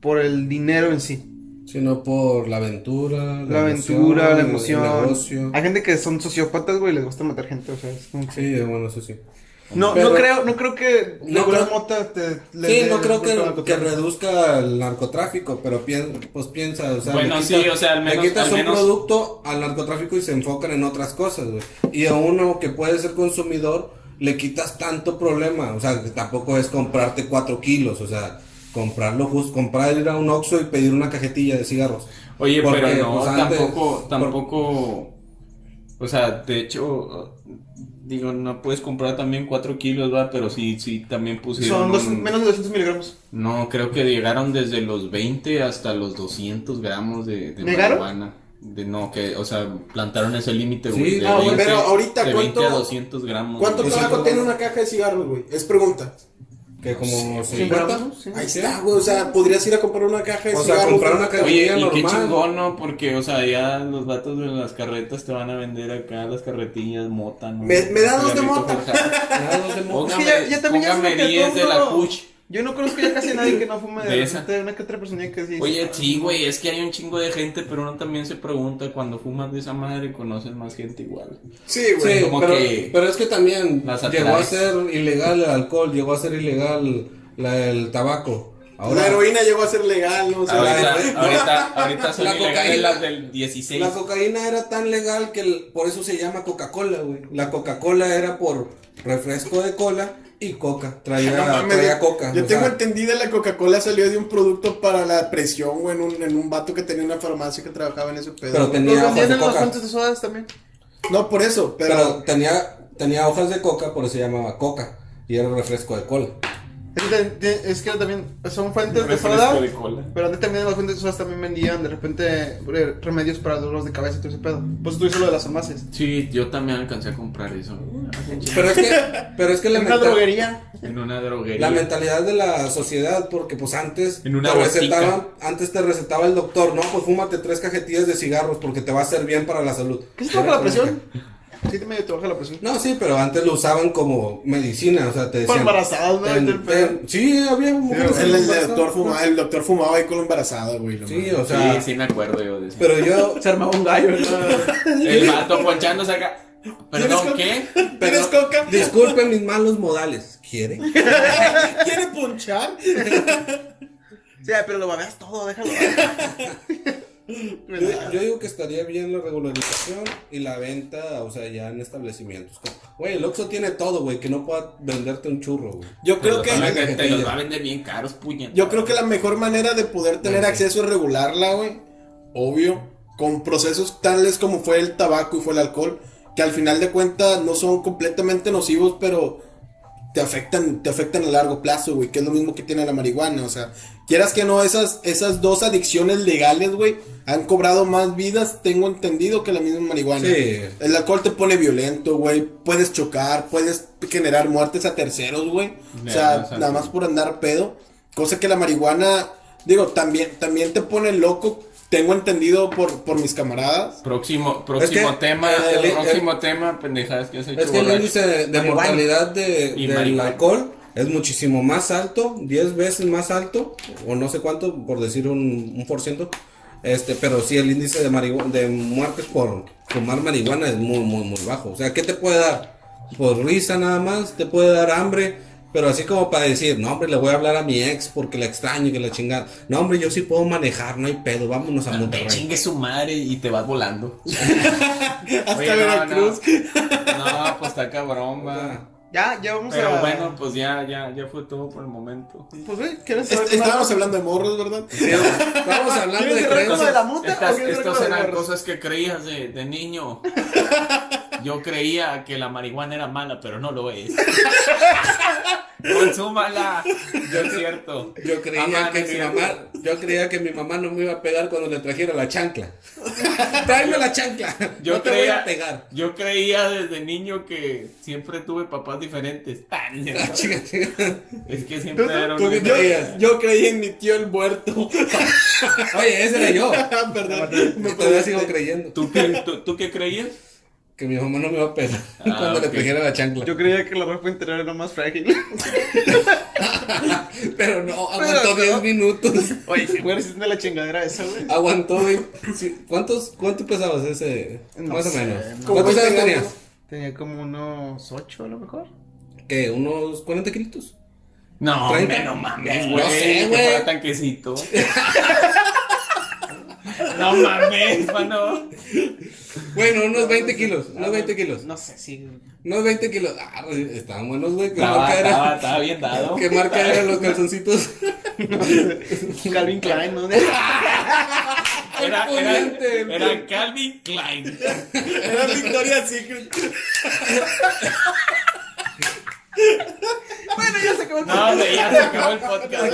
Speaker 1: por el dinero en sí.
Speaker 3: Sino por la aventura,
Speaker 1: La aventura, la emoción.
Speaker 3: El negocio.
Speaker 1: Hay gente que son sociópatas, güey, y les gusta matar gente, o sea, es como que-
Speaker 3: Sí, bueno, eso sí.
Speaker 1: No,
Speaker 3: Pero-
Speaker 1: no creo, no creo que
Speaker 3: No creo-
Speaker 1: mota te le
Speaker 3: Sí, no creo que, que reduzca el narcotráfico, pero pien- pues piensa, o sea,
Speaker 2: Bueno,
Speaker 3: le
Speaker 2: sí, o sea, al menos-
Speaker 3: le quitas
Speaker 2: al
Speaker 3: un
Speaker 2: menos-
Speaker 3: producto al narcotráfico y se enfocan en otras cosas, güey. Y a uno que puede ser consumidor, le quitas tanto problema, o sea, que tampoco es comprarte cuatro kilos, o sea, comprarlo justo, comprar ir a un Oxxo y pedir una cajetilla de cigarros.
Speaker 2: Oye,
Speaker 3: Porque,
Speaker 2: pero no,
Speaker 3: pues, antes-
Speaker 2: tampoco,
Speaker 3: por-
Speaker 2: tampoco, o sea, de hecho, digo, no puedes comprar también 4 kilos, va, pero sí, sí, también pusieron
Speaker 1: Son dos-
Speaker 2: un-
Speaker 1: menos de 200 miligramos.
Speaker 2: No, creo que llegaron desde los 20 hasta los 200 gramos de, de
Speaker 1: ¿Negaron?
Speaker 2: marihuana. De, no, que, o sea, plantaron ese límite,
Speaker 3: Sí,
Speaker 2: güey. de
Speaker 4: bueno, pero ahorita,
Speaker 2: de 20 a
Speaker 4: ¿cuánto-
Speaker 2: 200 gramos.
Speaker 4: ¿Cuánto tabaco tiene una caja de cigarros, güey? Es pregunta.
Speaker 3: Que como
Speaker 1: Sí,
Speaker 3: 50.
Speaker 1: gramos, sí.
Speaker 4: Ahí está, güey. O sea, podrías ir a comprar una caja de
Speaker 3: O sea, comprar una caja-
Speaker 2: Oye, y
Speaker 3: normal.
Speaker 2: qué chingón, ¿no? Porque, o sea, ya los vatos de las carretas te van a vender acá las carretillas mota, ¿no?
Speaker 4: Me- me da dos de mota.
Speaker 2: forjado.
Speaker 3: Nada, no se mo-
Speaker 1: Es
Speaker 2: Póngame,
Speaker 1: que ya, ya también ya es
Speaker 2: póngame
Speaker 1: como que
Speaker 2: 10 de la Kuch.
Speaker 1: Yo no conozco ya casi a nadie que no fume de,
Speaker 2: De esa.
Speaker 1: una que otra persona que sí.
Speaker 2: Oye, sí, güey, es que hay un chingo de gente, pero uno también se pregunta cuando fumas de esa madre conoces más gente igual.
Speaker 4: Sí, güey.
Speaker 3: Sí,
Speaker 2: como
Speaker 3: pero,
Speaker 2: que
Speaker 3: pero es que también llegó a ser ilegal el alcohol, llegó a ser ilegal la- el tabaco. Ahora,
Speaker 4: La heroína llegó a ser legal, ¿no? O sea,
Speaker 2: Ahorita,
Speaker 3: la-
Speaker 2: ahorita, ahorita son
Speaker 3: La cocaína-
Speaker 2: las del 16.
Speaker 3: la cocaína era tan legal que el- por eso se llama Coca-Cola, güey. La Coca-Cola era por refresco de cola y coca. Traía,
Speaker 4: no mames,
Speaker 3: traía coca.
Speaker 4: Yo tengo
Speaker 3: sea,
Speaker 4: entendida la Coca-Cola salió de un producto para la presión, güey, en un, en un vato que tenía una farmacia que trabajaba en ese pedo.
Speaker 3: Pero tenía hojas
Speaker 1: vendían
Speaker 3: de coca.
Speaker 1: sodas también.
Speaker 4: No, por eso, pero.
Speaker 3: Pero tenía, tenía hojas de coca, por eso se llamaba coca. Y era refresco de cola.
Speaker 1: Es que, es también son fuentes de soda.
Speaker 2: de.
Speaker 1: Pero antes también las fuentes de también vendían de repente eh, remedios para dolores de cabeza y todo ese pedo. Pues tú dices lo de las farmacias.
Speaker 2: Sí, yo también alcancé a comprar eso.
Speaker 3: Pero es que, pero es que la,
Speaker 1: En una droguería.
Speaker 2: En una droguería.
Speaker 3: la mentalidad de la sociedad, porque pues antes
Speaker 2: En una
Speaker 3: te recetaban, antes te recetaba el doctor, no, pues fúmate tres cajetillas de cigarros porque te va a hacer bien para la salud.
Speaker 1: ¿Qué se te baja la presión?
Speaker 3: que-
Speaker 1: Sí, te medio te baja la presión.
Speaker 3: No, sí, pero antes lo usaban como medicina, o sea, te
Speaker 1: Para
Speaker 3: decían.
Speaker 1: embarazadas,
Speaker 3: ten- sí, había mujeres
Speaker 4: el, doctor fumaba, el doctor fumaba ahí con la embarazada, güey.
Speaker 3: Sí, o sea,
Speaker 2: sí, sí me acuerdo yo de eso.
Speaker 3: pero yo,
Speaker 1: Se armaba un gallo, ¿no?
Speaker 2: El vato ponchándose acá. Perdón,
Speaker 4: ¿Tienes
Speaker 2: ¿qué?
Speaker 4: ¿Tienes coca?
Speaker 3: Disculpen mis malos modales. ¿Quiere?
Speaker 4: ¿Quiere punchar?
Speaker 1: Sí, pero lo babeas todo, déjalo.
Speaker 3: Yo, yo digo que estaría bien la regularización y la venta, o sea, ya en establecimientos. Güey, el Oxxo tiene todo, güey, que no pueda venderte un churro, güey.
Speaker 4: Yo creo que.
Speaker 2: Pero
Speaker 3: que-
Speaker 2: te, te los va a vender bien caros, puñet.
Speaker 4: Yo creo que la mejor manera de poder tener acceso es regularla, güey. Obvio. Con procesos tales como fue el tabaco y fue el alcohol. Que al final de cuentas no son completamente nocivos, pero te afectan, te afectan a largo plazo, güey. Que es lo mismo que tiene la marihuana. O sea, quieras que no, esas, esas dos adicciones legales, güey, han cobrado más vidas, tengo entendido, que la misma marihuana.
Speaker 3: Sí.
Speaker 4: El alcohol te pone violento, güey. Puedes chocar, puedes generar muertes a terceros, güey. O sea, nada más por andar pedo. Cosa que la marihuana, digo, también, también te pone loco. Tengo entendido por, por mis camaradas.
Speaker 2: Próximo, próximo
Speaker 3: que,
Speaker 2: tema,
Speaker 3: eh, el-
Speaker 2: próximo tema, pendejadas que has hecho.
Speaker 3: Es que el
Speaker 2: borracho.
Speaker 3: índice de, de mortalidad de, del
Speaker 2: marihuana.
Speaker 3: alcohol es muchísimo más alto, 10 veces más alto, o no sé cuánto, por decir un, un por ciento. Este, pero sí, el índice de, marihu- de muertes por fumar marihuana es muy, muy, muy bajo. O sea, ¿qué te puede dar? Por risa nada más, te puede dar hambre. Pero así como para decir, no, hombre, le voy a hablar a mi ex porque la extraño, que la chingada. No, hombre, yo sí puedo manejar, no hay pedo, vámonos a
Speaker 2: Te
Speaker 3: Monterrey.
Speaker 2: chingue su madre y te vas volando.
Speaker 4: Hasta
Speaker 2: Oye, no,
Speaker 4: Veracruz.
Speaker 2: No, no, pues está cabrón, va.
Speaker 1: Ya, ya vamos
Speaker 2: Pero
Speaker 1: a.
Speaker 2: bueno, pues ya, ya, ya fue todo por el momento.
Speaker 1: Pues, güey, ¿quieres
Speaker 4: Est-
Speaker 1: saber
Speaker 4: Estábamos hablando de morros, ¿verdad?
Speaker 3: Vamos hablando
Speaker 1: ¿Quieres
Speaker 3: de
Speaker 1: lo de la
Speaker 3: creencias.
Speaker 1: muta
Speaker 2: Estas, estas
Speaker 1: de
Speaker 2: eran cosas que creías de, de niño. Yo creía que la marihuana era mala, pero no lo es. Consúmala. Yo es cierto.
Speaker 3: Yo creía
Speaker 2: Amá,
Speaker 3: que
Speaker 2: no
Speaker 3: mi
Speaker 2: cierto.
Speaker 3: mamá, yo creía que mi mamá no me iba a pegar cuando le trajera la chancla. Tráeme la chancla.
Speaker 2: Yo
Speaker 3: no te
Speaker 2: creía,
Speaker 3: voy a pegar.
Speaker 2: yo creía desde niño que siempre tuve papás diferentes. Ah, no.
Speaker 3: Ah, chica, chica.
Speaker 2: Es que siempre era
Speaker 3: ¿Tú
Speaker 2: un...
Speaker 3: qué
Speaker 4: Yo,
Speaker 3: creías?
Speaker 4: yo creí en mi tío el muerto.
Speaker 3: Oye, ese era yo.
Speaker 4: Perdón. Me
Speaker 3: Yo todavía sigo creyendo
Speaker 2: ¿Tú qué, tú, tú qué creías?
Speaker 3: Que mi mamá no me iba a pegar
Speaker 2: Ah,
Speaker 3: cuando le
Speaker 2: ok.
Speaker 3: trajera la chancla.
Speaker 1: Yo creía que la ropa interior era más frágil.
Speaker 3: Pero no, aguantó
Speaker 1: no.
Speaker 3: 10 minutos.
Speaker 1: Oye, si güey, resisten de la chingadera esa, güey.
Speaker 3: Aguantó, güey. Sí, ¿Cuántos, ¿Cuánto pesabas ese?
Speaker 1: No
Speaker 3: Más o
Speaker 1: sé,
Speaker 3: menos.
Speaker 1: no.
Speaker 3: ¿Cuántos años
Speaker 4: 20
Speaker 3: tenías?
Speaker 1: Tenía como unos 8 a lo mejor.
Speaker 3: ¿Qué? ¿Unos 40 kilitos?
Speaker 2: No, hombre, no mames,
Speaker 3: No
Speaker 2: güey.
Speaker 3: sé,
Speaker 2: que
Speaker 3: güey.
Speaker 2: fuera tanquecito. no mames, mano.
Speaker 3: Bueno, unos 20 kilos. Unos 20 kilos.
Speaker 1: No sé, sí.
Speaker 3: Unos 20 kilos. Ah, estaban buenos, güey. ¿Qué
Speaker 2: Estaba,
Speaker 3: marca
Speaker 2: estaba,
Speaker 3: era?
Speaker 2: estaba bien dado.
Speaker 3: ¿Qué marca eran los calzoncitos?
Speaker 1: Calvin Klein, ¿no?
Speaker 2: Era, era, era Calvin Klein.
Speaker 4: Era Victoria Secret.
Speaker 1: bueno, ya se acabó el
Speaker 2: No, güey, ya se acabó el podcast.